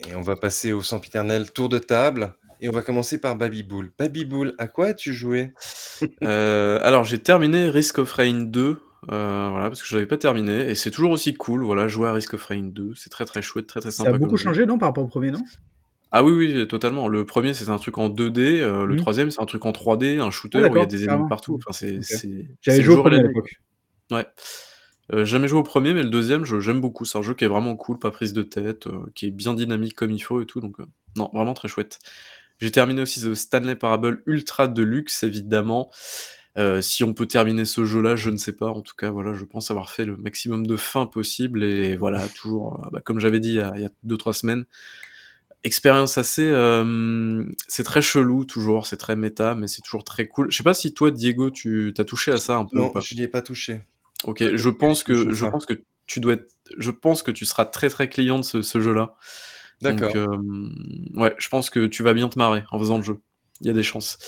Speaker 1: Et on va passer au sempiternel tour de table. Et on va commencer par Baby Bull. Baby Bull, à quoi as-tu joué
Speaker 3: Euh, alors, j'ai terminé Risk of Rain 2, euh, voilà, parce que je l'avais pas terminé, et c'est toujours aussi cool, voilà, jouer à Risk of Rain 2, c'est très très chouette, très très
Speaker 2: Ça
Speaker 3: sympa.
Speaker 2: a beaucoup
Speaker 3: jeu.
Speaker 2: changé, non, par rapport au premier, non?
Speaker 3: Ah oui, oui, totalement. Le premier, c'était un truc en 2D, euh, le
Speaker 2: Mhm.
Speaker 3: troisième, c'est un truc en 3D, un shooter
Speaker 2: Ah,
Speaker 3: où il y a des ennemis partout. Enfin, c'est, c'est,
Speaker 2: J'avais
Speaker 3: c'est
Speaker 2: joué au premier à l'époque.
Speaker 3: Ouais. Euh, jamais joué au premier, mais le deuxième, je- j'aime beaucoup. C'est un jeu qui est vraiment cool, pas prise de tête, euh, qui est bien dynamique comme il faut et tout. Donc, euh, non, vraiment très chouette. J'ai terminé aussi The Stanley Parable Ultra Deluxe, évidemment. Euh, si on peut terminer ce jeu-là, je ne sais pas. En tout cas, voilà, je pense avoir fait le maximum de fins possible. Et voilà, toujours, euh, bah, comme j'avais dit il y a- il y a 2-3 semaines, expérience assez. euh, c'est très chelou, toujours. C'est très méta, mais c'est toujours très cool. Je sais pas si toi, Diego, tu as touché à ça un peu ou
Speaker 1: Non,
Speaker 3: pas?
Speaker 1: je n'y ai pas touché.
Speaker 3: Ok, je pense que je pense que tu dois être, je pense que tu seras très très client de ce, ce jeu-là.
Speaker 1: D'accord.
Speaker 3: euh, ouais, je pense que tu vas bien te marrer en faisant le jeu. Il y a des chances.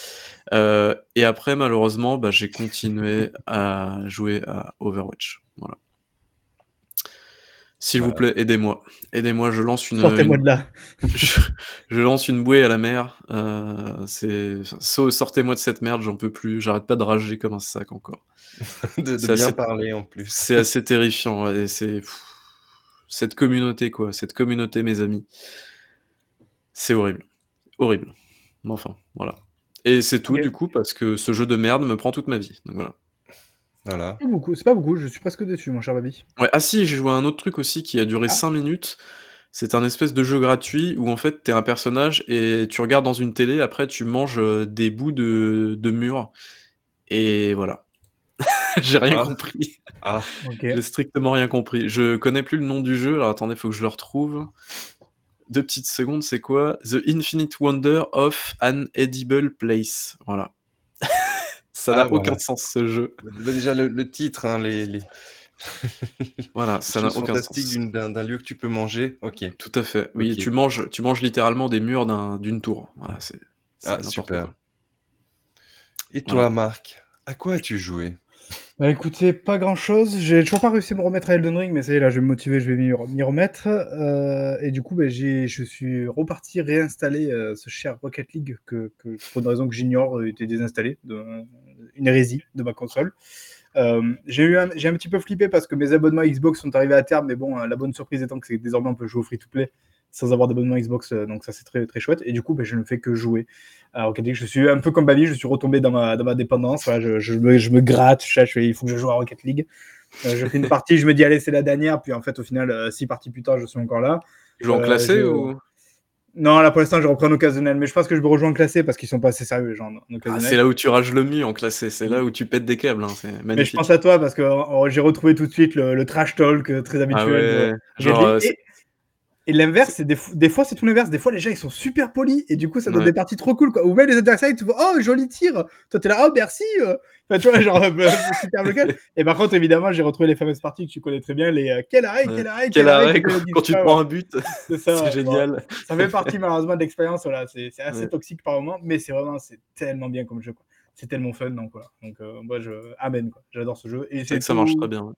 Speaker 3: Euh, et après, malheureusement, bah, j'ai continué à jouer à Overwatch. Voilà. S'il vous plaît, aidez-moi. Aidez-moi, je lance une,
Speaker 2: Sortez-moi
Speaker 3: une-
Speaker 2: de là.
Speaker 3: je, je lance une bouée à la mer. Euh, c'est, sortez-moi de cette merde, j'en peux plus. J'arrête pas de rager comme un sac encore.
Speaker 1: de bien
Speaker 3: assez-
Speaker 1: parler en plus.
Speaker 3: C'est assez terrifiant. ouais, et c'est cette communauté, quoi. Cette communauté, mes amis. C'est horrible. Horrible. Mais enfin, voilà. Et c'est tout, du coup, parce que ce jeu de merde me prend toute ma vie. Donc voilà.
Speaker 1: Voilà.
Speaker 2: Pas beaucoup, c'est pas beaucoup, je suis presque déçu, mon cher Babi.
Speaker 3: Ouais, ah si, j'ai joué à un autre truc aussi qui a duré
Speaker 2: Ah.
Speaker 3: 5 minutes. C'est un espèce de jeu gratuit où en fait t'es un personnage et tu regardes dans une télé, après tu manges euh, des bouts de, de mur. Et voilà. j'ai rien
Speaker 1: Ah.
Speaker 3: compris.
Speaker 1: Ah.
Speaker 3: J'ai strictement rien compris. Je connais plus le nom du jeu. Alors attendez, faut que je le retrouve. Deux petites secondes, c'est quoi? The Infinite Wonder of an Edible Place. Voilà. Ça n'a
Speaker 1: Ah, voilà.
Speaker 3: aucun sens ce jeu.
Speaker 1: bah, déjà le, le titre, hein, les, les
Speaker 3: Voilà, ça n'a aucun sens.
Speaker 1: d'un d'un lieu que tu peux manger. Ok.
Speaker 3: Tout à fait. Oui, tu manges, tu manges littéralement des murs d'un- d'une tour. Voilà, c'est c'est
Speaker 1: Ah, super.
Speaker 3: quoi.
Speaker 1: Et toi,
Speaker 3: Voilà.
Speaker 1: Marc, à quoi as-tu joué?
Speaker 2: Bah écoutez, pas grand chose. J'ai toujours pas réussi à me remettre à Elden Ring, mais ça y est, là, je vais me motiver, je vais m'y m'y remettre. Euh, et du coup, bah, j'ai- je suis reparti réinstaller euh, ce cher Rocket League que, que, pour une raison que j'ignore, euh, était désinstallé, de, une hérésie de ma console. Euh, j'ai eu un, j'ai un petit peu flippé parce que mes abonnements Xbox sont arrivés à terme, mais bon, euh, la bonne surprise étant que c'est désormais on peut jouer au free-to-play sans avoir d'abonnement Xbox, euh, donc ça c'est très très chouette. Et du coup, bah, je ne fais que jouer Rocket League. Je suis un peu comme Babi, je suis retombé dans ma, dans ma dépendance. Voilà, je, je me, je me gratte, je, je il faut que je joue à Rocket League. Euh, je fais une partie, je me dis allez c'est la dernière, puis en fait au final six parties plus tard je suis encore là.
Speaker 3: Tu joues en classé
Speaker 2: je-
Speaker 3: ou?
Speaker 2: Non là pour l'instant je reprends en occasionnel, mais je pense que je vais rejoindre classé parce qu'ils sont pas assez sérieux genre en
Speaker 3: Ah. C'est là où tu rages le mieux en classé. C'est là où tu pètes des câbles. hein, C'est
Speaker 2: mais je pense à toi parce que euh, j'ai retrouvé tout de suite le, le trash talk euh, très habituel.
Speaker 3: Ah ouais.
Speaker 2: de-
Speaker 3: Genre,
Speaker 2: J'ai
Speaker 3: euh,
Speaker 2: dit- et et l'inverse, c'est des, fo- des fois c'est tout l'inverse. Des fois les gens ils sont super polis et du coup ça donne
Speaker 3: Ouais.
Speaker 2: des parties trop cool quoi. Ou même les adversaires ils te font oh joli tir. Toi t'es là oh merci. Enfin, tu vois genre euh, super local. Et par contre évidemment j'ai retrouvé les fameuses parties que tu connais très bien les euh, quel arrêt quel arrêt
Speaker 3: Quel arrêt quand,
Speaker 2: tu dis
Speaker 3: quand tu
Speaker 2: ça,
Speaker 3: prends un but.
Speaker 2: C'est ça,
Speaker 3: C'est génial.
Speaker 2: Ça fait partie malheureusement de l'expérience voilà. C'est assez
Speaker 3: Ouais.
Speaker 2: toxique par moment, mais c'est vraiment c'est tellement bien comme jeu. C'est tellement fun donc voilà. Donc euh, moi je amen quoi. J'adore ce jeu et
Speaker 3: C'est que ça marche très bien. ouais.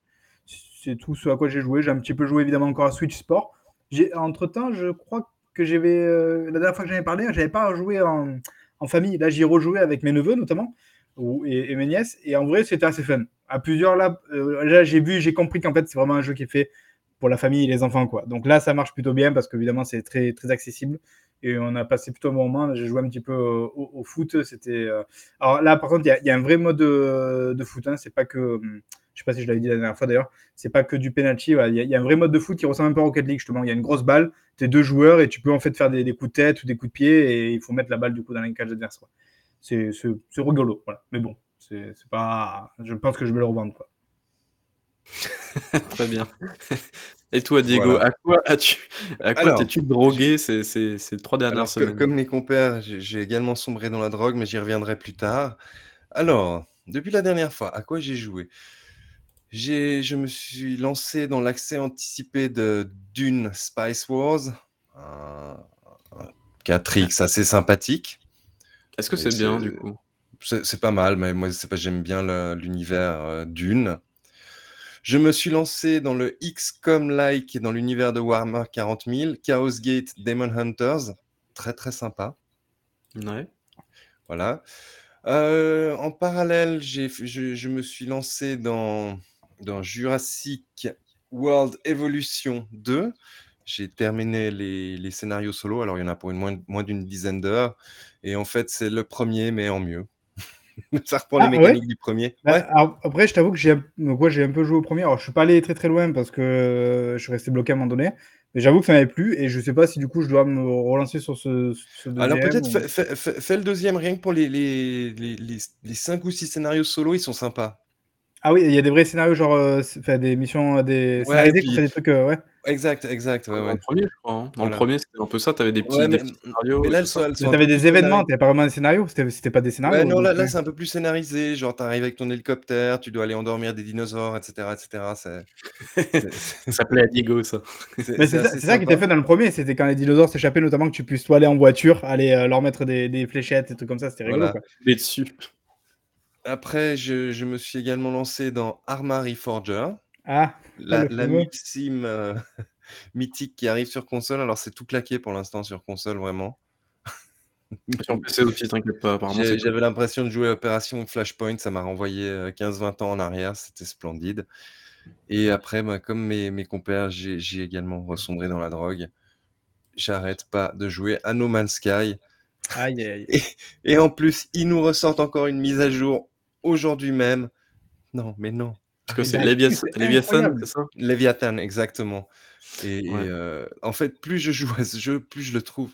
Speaker 2: c'est tout ce à quoi j'ai joué. J'ai un petit peu joué évidemment encore à Switch Sport. J'ai entre temps, je crois que j'avais euh, la dernière fois que j'en avais parlé, j'avais pas joué en, en famille. Là, j'y ai rejoué avec mes neveux notamment et, et mes nièces. Et en vrai, c'était assez fun. À plusieurs là, euh, là j'ai vu, j'ai compris qu'en fait c'est vraiment un jeu qui est fait pour la famille et les enfants. Quoi. Donc là, ça marche plutôt bien parce qu'évidemment, c'est très, très accessible. Et on a passé plutôt un bon moment. J'ai joué un petit peu au, foot. C'était. Euh, alors là, par contre, il y, a un vrai mode de, foot. Hein. C'est pas que. Hum, je sais pas si je l'avais dit la dernière fois d'ailleurs. C'est pas que du penalty. Il y, a un vrai mode de foot qui ressemble un peu à Rocket League justement. Il y a une grosse balle. Tu es deux joueurs et tu peux en fait faire des, coups de tête ou des coups de pied et il faut mettre la balle du coup dans la cage adverse. C'est rigolo. Voilà. Mais bon, c'est pas. Je pense que je vais le revendre. Quoi.
Speaker 3: Très bien. Et toi, Diego, à quoi as-tu, à quoi t'es-tu drogué ces, ces, ces trois dernières semaines
Speaker 1: Comme mes compères, j'ai également sombré dans la drogue, mais j'y reviendrai plus tard. Alors, depuis la dernière fois, à quoi j'ai joué? Je me suis lancé dans l'accès anticipé de Dune Spice Wars, un, 4X assez sympathique.
Speaker 3: Est-ce que c'est bien, du coup?
Speaker 1: C'est pas mal, mais moi, pas, j'aime bien l'univers euh, Dune. Je me suis lancé dans le XCOM-like dans l'univers de Warhammer 40 000, Chaos Gate Demon Hunters. Très très sympa.
Speaker 3: Ouais.
Speaker 1: Voilà. Euh, en parallèle, je, je, me suis lancé dans, dans Jurassic World Evolution 2. J'ai terminé les, les, scénarios solo. Alors, il y en a pour une moins, moins d'une dizaine d'heures. Et en fait, c'est le premier, mais en mieux. ça reprend les ah, mécaniques du premier.
Speaker 2: Bah, après, je t'avoue que j'ai un peu joué au premier. Alors, je suis pas allé très très loin parce que euh, je suis resté bloqué à un moment donné. Mais j'avoue que ça m'avait plu et je sais pas si du coup je dois me relancer sur ce,
Speaker 1: deuxième. Alors peut-être fais, le deuxième rien que pour les, les, les, les, 5 ou 6 scénarios solo, ils sont sympas.
Speaker 2: Ah oui, il y a des vrais scénarios, genre euh, des missions, des
Speaker 1: ouais,
Speaker 2: des trucs, euh, ouais.
Speaker 1: Exact, exact. Ouais,
Speaker 3: Dans le premier, je crois. Hein. Dans le premier, c'était un peu ça. Tu avais des petits, mais, scénarios.
Speaker 2: Mais là, tu avais des événements, tu pas vraiment des scénarios. C'était pas des scénarios.
Speaker 1: non, là, là c'est un peu plus scénarisé. Genre, tu arrives avec ton hélicoptère, tu dois aller endormir des dinosaures, etc. etc.
Speaker 3: ça plaît à Diego, ça.
Speaker 2: Mais c'est ça, ça qui était fait dans le premier. C'était quand les dinosaures s'échappaient, notamment que tu puisses toi aller en voiture, aller euh, leur mettre des, des, fléchettes et trucs comme ça. C'était rigolo. Voilà.
Speaker 3: Quoi. dessus.
Speaker 1: Après, je, je, me suis également lancé dans Armory Forger.
Speaker 2: Ah,
Speaker 1: la, la sim euh, mythique qui arrive sur console. Alors, c'est tout claqué pour l'instant sur console, vraiment.
Speaker 3: Sur PC aussi, t'inquiète pas.
Speaker 1: J'avais l'impression de jouer à Opération Flashpoint. Ça m'a renvoyé 15-20 euh, ans en arrière. C'était splendide. Et après, bah, comme mes, mes compères, j'ai également ressombré dans la drogue. J'arrête pas de jouer à No Man's Sky.
Speaker 2: Aïe, aïe.
Speaker 1: Et, et, en plus, ils nous ressortent encore une mise à jour aujourd'hui même. Non, mais non.
Speaker 3: Parce que c'est Leviathan, c'est ça?
Speaker 1: Leviathan, exactement. Et, euh, en fait, plus je joue à ce jeu, plus je le trouve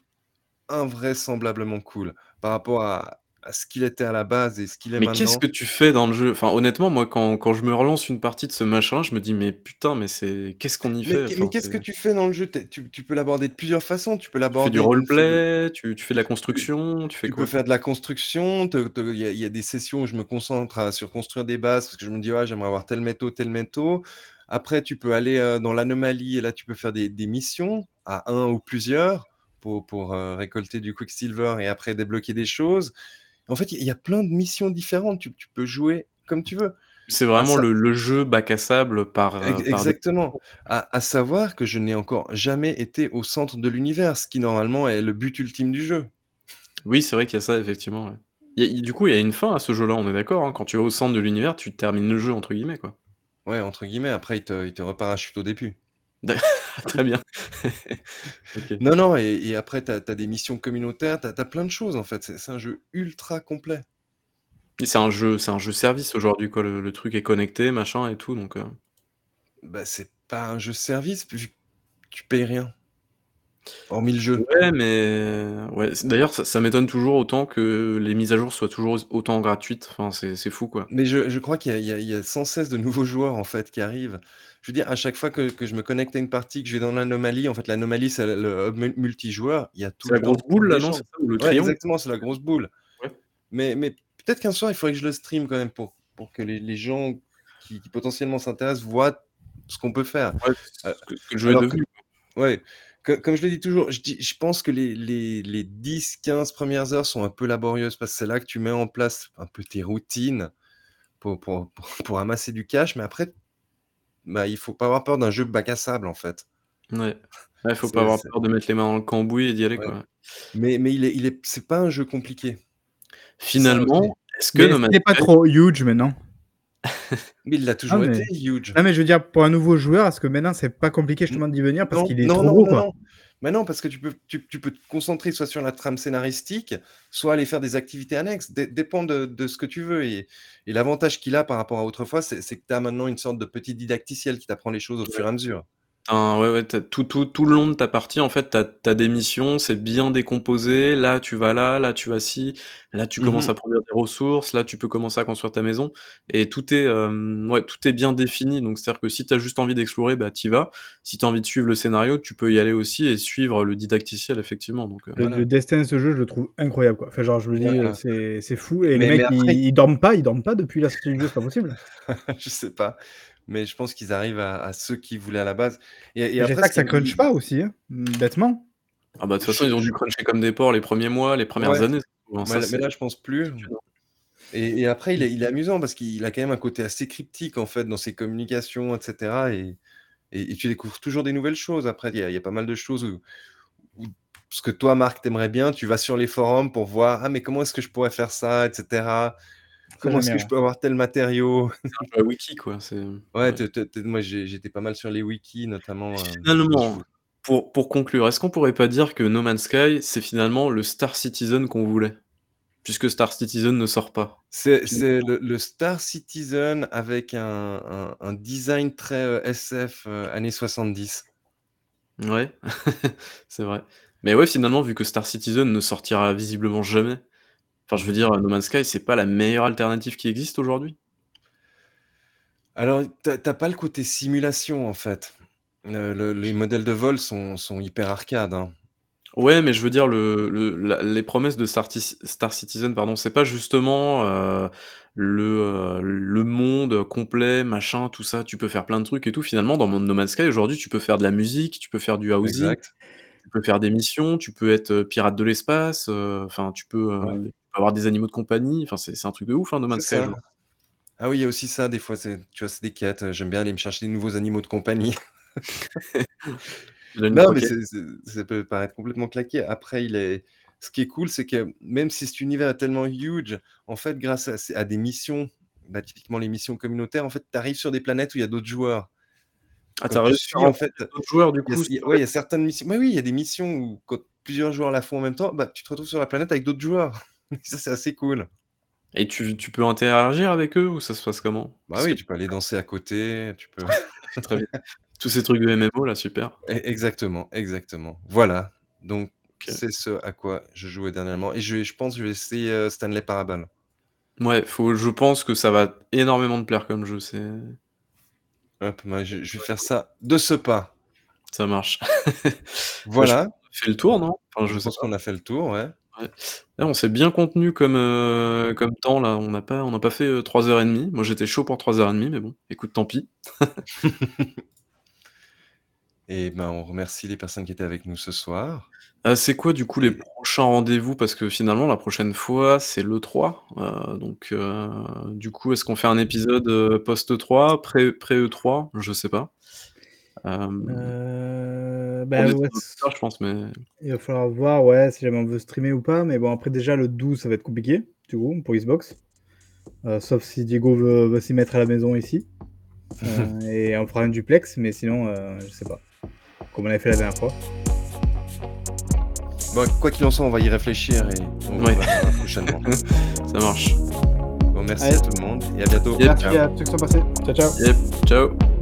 Speaker 1: invraisemblablement cool par rapport à, à ce qu'il était à la base et ce qu'il est
Speaker 3: Mais qu'est-ce que tu fais dans le jeu? Enfin, honnêtement, moi, quand, quand je me relance une partie de ce machin, je me dis, mais putain, mais c'est qu'est-ce qu'on y fait?
Speaker 1: Mais, qu'est-ce que tu fais dans le jeu? Tu, tu peux l'aborder de plusieurs façons. Tu peux
Speaker 3: Tu fais du roleplay, tu, tu fais de la construction, tu fais
Speaker 1: Tu
Speaker 3: peux
Speaker 1: faire de la construction. Il y, a- y a des sessions où je me concentre à- sur construire des bases parce que je me dis, ouais, j'aimerais avoir tel métaux, tel métaux. Après, tu peux aller euh, dans l'anomalie et là, tu peux faire des, des missions à un ou plusieurs pour, pour euh, récolter du quicksilver et après débloquer des choses. En fait, il y a plein de missions différentes. Tu, peux jouer comme tu veux.
Speaker 3: C'est vraiment le, jeu bac à sable par.
Speaker 1: Euh, exactement. À, savoir que je n'ai encore jamais été au centre de l'univers, ce qui normalement est le but ultime du jeu.
Speaker 3: Oui, c'est vrai qu'il y a ça, effectivement. du coup, il y a une fin à ce jeu-là, on est d'accord. Hein. Quand tu es au centre de l'univers, tu termines le jeu, entre guillemets. quoi.
Speaker 1: Ouais, entre guillemets. Après, il te, il te au début.
Speaker 3: Très bien.
Speaker 1: Non, non, et, après, tu as, des missions communautaires, tu as, plein de choses en fait. C'est un jeu ultra complet.
Speaker 3: C'est un jeu, c'est un jeu service aujourd'hui, quoi. Le, truc est connecté, machin et tout, donc. Euh.
Speaker 1: Bah, c'est pas un jeu service, vu que tu payes rien. Hormis le jeu.
Speaker 3: Ouais, mais ouais. D'ailleurs, ça, m'étonne toujours autant que les mises à jour soient toujours autant gratuites. Enfin, c'est fou, quoi.
Speaker 1: Mais je, crois qu'il y, y, a sans cesse de nouveaux joueurs en fait qui arrivent je veux dire, à chaque fois que, je me connecte à une partie, que je vais dans l'anomalie, en fait, l'anomalie, c'est le multijoueur. Il y a tout.
Speaker 3: C'est la grosse boule, là, non
Speaker 1: Exactement, c'est la grosse boule. Mais, mais peut-être qu'un soir, il faudrait que je le stream quand même pour, pour que les, gens qui, potentiellement s'intéressent voient ce qu'on peut faire.
Speaker 3: Ouais, euh, que
Speaker 1: Ouais. comme je le dis toujours, je, dis, je pense que les, les, les 10-15 premières heures sont un peu laborieuses parce que c'est là que tu mets en place un peu tes routines pour, pour, pour, pour amasser du cash. Mais après, bah, il faut pas avoir peur d'un jeu bac à sable en fait.
Speaker 3: Ouais. Il faut pas avoir peur de mettre les mains dans le cambouis et d'y aller quoi.
Speaker 1: Mais, mais il est, il est, c'est pas un jeu compliqué.
Speaker 3: Finalement, est-ce que
Speaker 2: c'est pas trop huge maintenant
Speaker 1: Mais il l'a toujours
Speaker 2: Ah, mais-
Speaker 1: été huge.
Speaker 2: Non, mais je veux dire, pour un nouveau joueur, est-ce que maintenant c'est pas compliqué justement d'y venir parce
Speaker 1: Non,
Speaker 2: qu'il est
Speaker 1: non,
Speaker 2: trop
Speaker 1: non,
Speaker 2: gros
Speaker 1: non,
Speaker 2: quoi?
Speaker 1: non. Mais non, parce que tu peux, tu, tu peux te concentrer soit sur la trame scénaristique, soit aller faire des activités annexes. Dé- dépend de, de ce que tu veux. Et, et l'avantage qu'il a par rapport à autrefois, c'est c'est que tu as maintenant une sorte de petit didacticiel qui t'apprend les choses au fur et à mesure.
Speaker 3: T'as- ouais, ouais, t'as tout, tout, tout le long de ta partie, en fait, tu as, des missions, c'est bien décomposé. Là, tu vas là, là, tu vas ci, là, tu commences
Speaker 1: Mhm.
Speaker 3: à produire des ressources, là, tu peux commencer à construire ta maison. Et tout est, euh, ouais, tout est bien défini. Donc, c'est-à-dire que si tu as juste envie d'explorer, bah, tu vas. Si tu as envie de suivre le scénario, tu peux y aller aussi et suivre le didacticiel, effectivement. Donc, euh,
Speaker 2: le,
Speaker 1: Voilà.
Speaker 2: le destin de ce jeu, je le trouve incroyable quoi. Enfin, genre, je me dis,
Speaker 1: Voilà.
Speaker 2: c'est c'est fou. Et
Speaker 1: Mais-
Speaker 2: les
Speaker 1: mais
Speaker 2: mecs,
Speaker 1: après-
Speaker 2: ils, ils dorment pas, ils dorment pas depuis la sortie du jeu, c'est pas possible.
Speaker 1: je sais pas. Mais je pense qu'ils arrivent à, à ceux qui voulaient à la base. Et, et après,
Speaker 2: que ça
Speaker 1: qui-
Speaker 2: crunch pas aussi, hein, bêtement.
Speaker 3: ah bah, de toute façon, ils ont dû cruncher comme des porcs les premiers mois, les premières
Speaker 1: Ouais.
Speaker 3: années. Bon, ça,
Speaker 1: mais, là, je pense plus. Et, et après, il est, il est amusant parce qu'il a quand même un côté assez cryptique en fait dans ses communications, etc. Et, et, et tu découvres toujours des nouvelles choses. Après, il y a, il y a pas mal de choses où, où ce que toi, Marc, t'aimerais bien, tu vas sur les forums pour voir ah mais comment est-ce que je pourrais faire ça, etc. Comment est-ce que je peux avoir tel matériau?
Speaker 3: C'est un jeu à wiki, quoi. C'est...
Speaker 1: Ouais, moi j'étais pas mal sur les wikis notamment. euh,
Speaker 3: Finalement, pour, pour conclure, est-ce qu'on pourrait pas dire que No Man's Sky, c'est finalement le Star Citizen qu'on voulait? Puisque Star Citizen ne sort pas.
Speaker 1: C'est c'est le, le Star Citizen avec un, un- un design très euh, SF euh, années 70.
Speaker 3: Ouais, c'est vrai. Mais ouais, finalement, vu que Star Citizen ne sortira visiblement jamais, enfin, je veux dire, No Man's Sky, c'est pas la meilleure alternative qui existe aujourd'hui?
Speaker 1: Alors, t'as pas le côté simulation en fait. Le- les modèles de vol sont, sont hyper arcades. hein.
Speaker 3: Ouais, mais je veux dire, le, le- la- les promesses de Star, Ti- Star Citizen, pardon, c'est pas justement euh, le, euh, le monde complet, machin, tout ça. Tu peux faire plein de trucs et tout. Finalement, dans No Man's Sky, aujourd'hui, tu peux faire de la musique, tu peux faire du housing,
Speaker 1: Exact.
Speaker 3: tu peux faire des missions, tu peux être euh, pirate de l'espace, euh, enfin, tu peux
Speaker 1: Ouais.
Speaker 3: Avoir des animaux de compagnie. Enfin, c'est un truc de ouf, hein, No Man's Sky. genre.
Speaker 1: Ah oui, il y a aussi ça, des fois, tu vois, c'est des quêtes. euh, J'aime bien aller me chercher des nouveaux animaux de compagnie. Non, mais ça peut paraître complètement claqué. Après, il est... ce qui est cool, c'est que même si cet univers est tellement huge, en fait, grâce à, des missions, bah, typiquement les missions communautaires, en fait, tu arrives sur des planètes où il y a d'autres joueurs.
Speaker 3: Ah, t'as réussi
Speaker 1: en fait,
Speaker 3: d'autres joueurs, du coup.
Speaker 1: il y a- ouais, il y a certaines missions. Oui, oui, il y a des missions où quand plusieurs joueurs la font en même temps, bah, tu te retrouves sur la planète avec d'autres joueurs. ça, c'est assez cool.
Speaker 3: Et tu, tu peux interagir avec eux ou ça se passe comment?
Speaker 1: Bah
Speaker 3: Parce
Speaker 1: oui,
Speaker 3: que-
Speaker 1: tu peux aller danser à côté, tu peux.
Speaker 3: Très bien. Tous ces trucs de MMO, là, super.
Speaker 1: E- Exactement, exactement. Voilà. Donc, c'est ce à quoi je jouais dernièrement. Et je, je pense que je vais essayer euh, Stanley Parable.
Speaker 3: Ouais, faut, je pense que ça va énormément te plaire comme jeu. C'est,
Speaker 1: Hop, moi, je, je vais faire ça de ce pas.
Speaker 3: ça marche.
Speaker 1: Voilà.
Speaker 3: On a fait le tour, non? Enfin,
Speaker 1: je
Speaker 3: je
Speaker 1: pense qu'on a fait le tour, ouais.
Speaker 3: Là, on s'est bien contenu comme, euh, comme temps, là. On n'a pas, on n'a pas fait euh, 3h30. Moi, j'étais chaud pour 3h30, mais bon, écoute, tant pis.
Speaker 1: Et ben, on remercie les personnes qui étaient avec nous ce soir.
Speaker 3: Euh, c'est quoi, du coup, les prochains rendez-vous? Parce que finalement, la prochaine fois, c'est l'E3. Euh, donc, euh, du coup, est-ce qu'on fait un épisode euh, post-E3, pré- pré-E3 Je sais pas. Euh,
Speaker 2: Euh,
Speaker 3: on
Speaker 2: bah,
Speaker 3: est
Speaker 2: ouais,
Speaker 3: plus tard, je pense, mais
Speaker 2: il va falloir voir ouais, si jamais on veut streamer ou pas. Mais bon, après, déjà, le 12, ça va être compliqué, du coup, pour Xbox. Euh, sauf si Diego veut, veut s'y mettre à la maison ici. Euh, et on fera un duplex, mais sinon, euh, je sais pas. Comme on avait fait la dernière fois.
Speaker 1: Bon, quoi qu'il en soit, on va y réfléchir et on
Speaker 3: Ouais.
Speaker 1: va prochainement.
Speaker 3: ça marche.
Speaker 1: Bon, merci
Speaker 2: Allez.
Speaker 1: à tout le monde et à bientôt.
Speaker 3: Yep.
Speaker 2: Merci à ceux qui sont passés. Ciao, ciao.
Speaker 3: Yep, ciao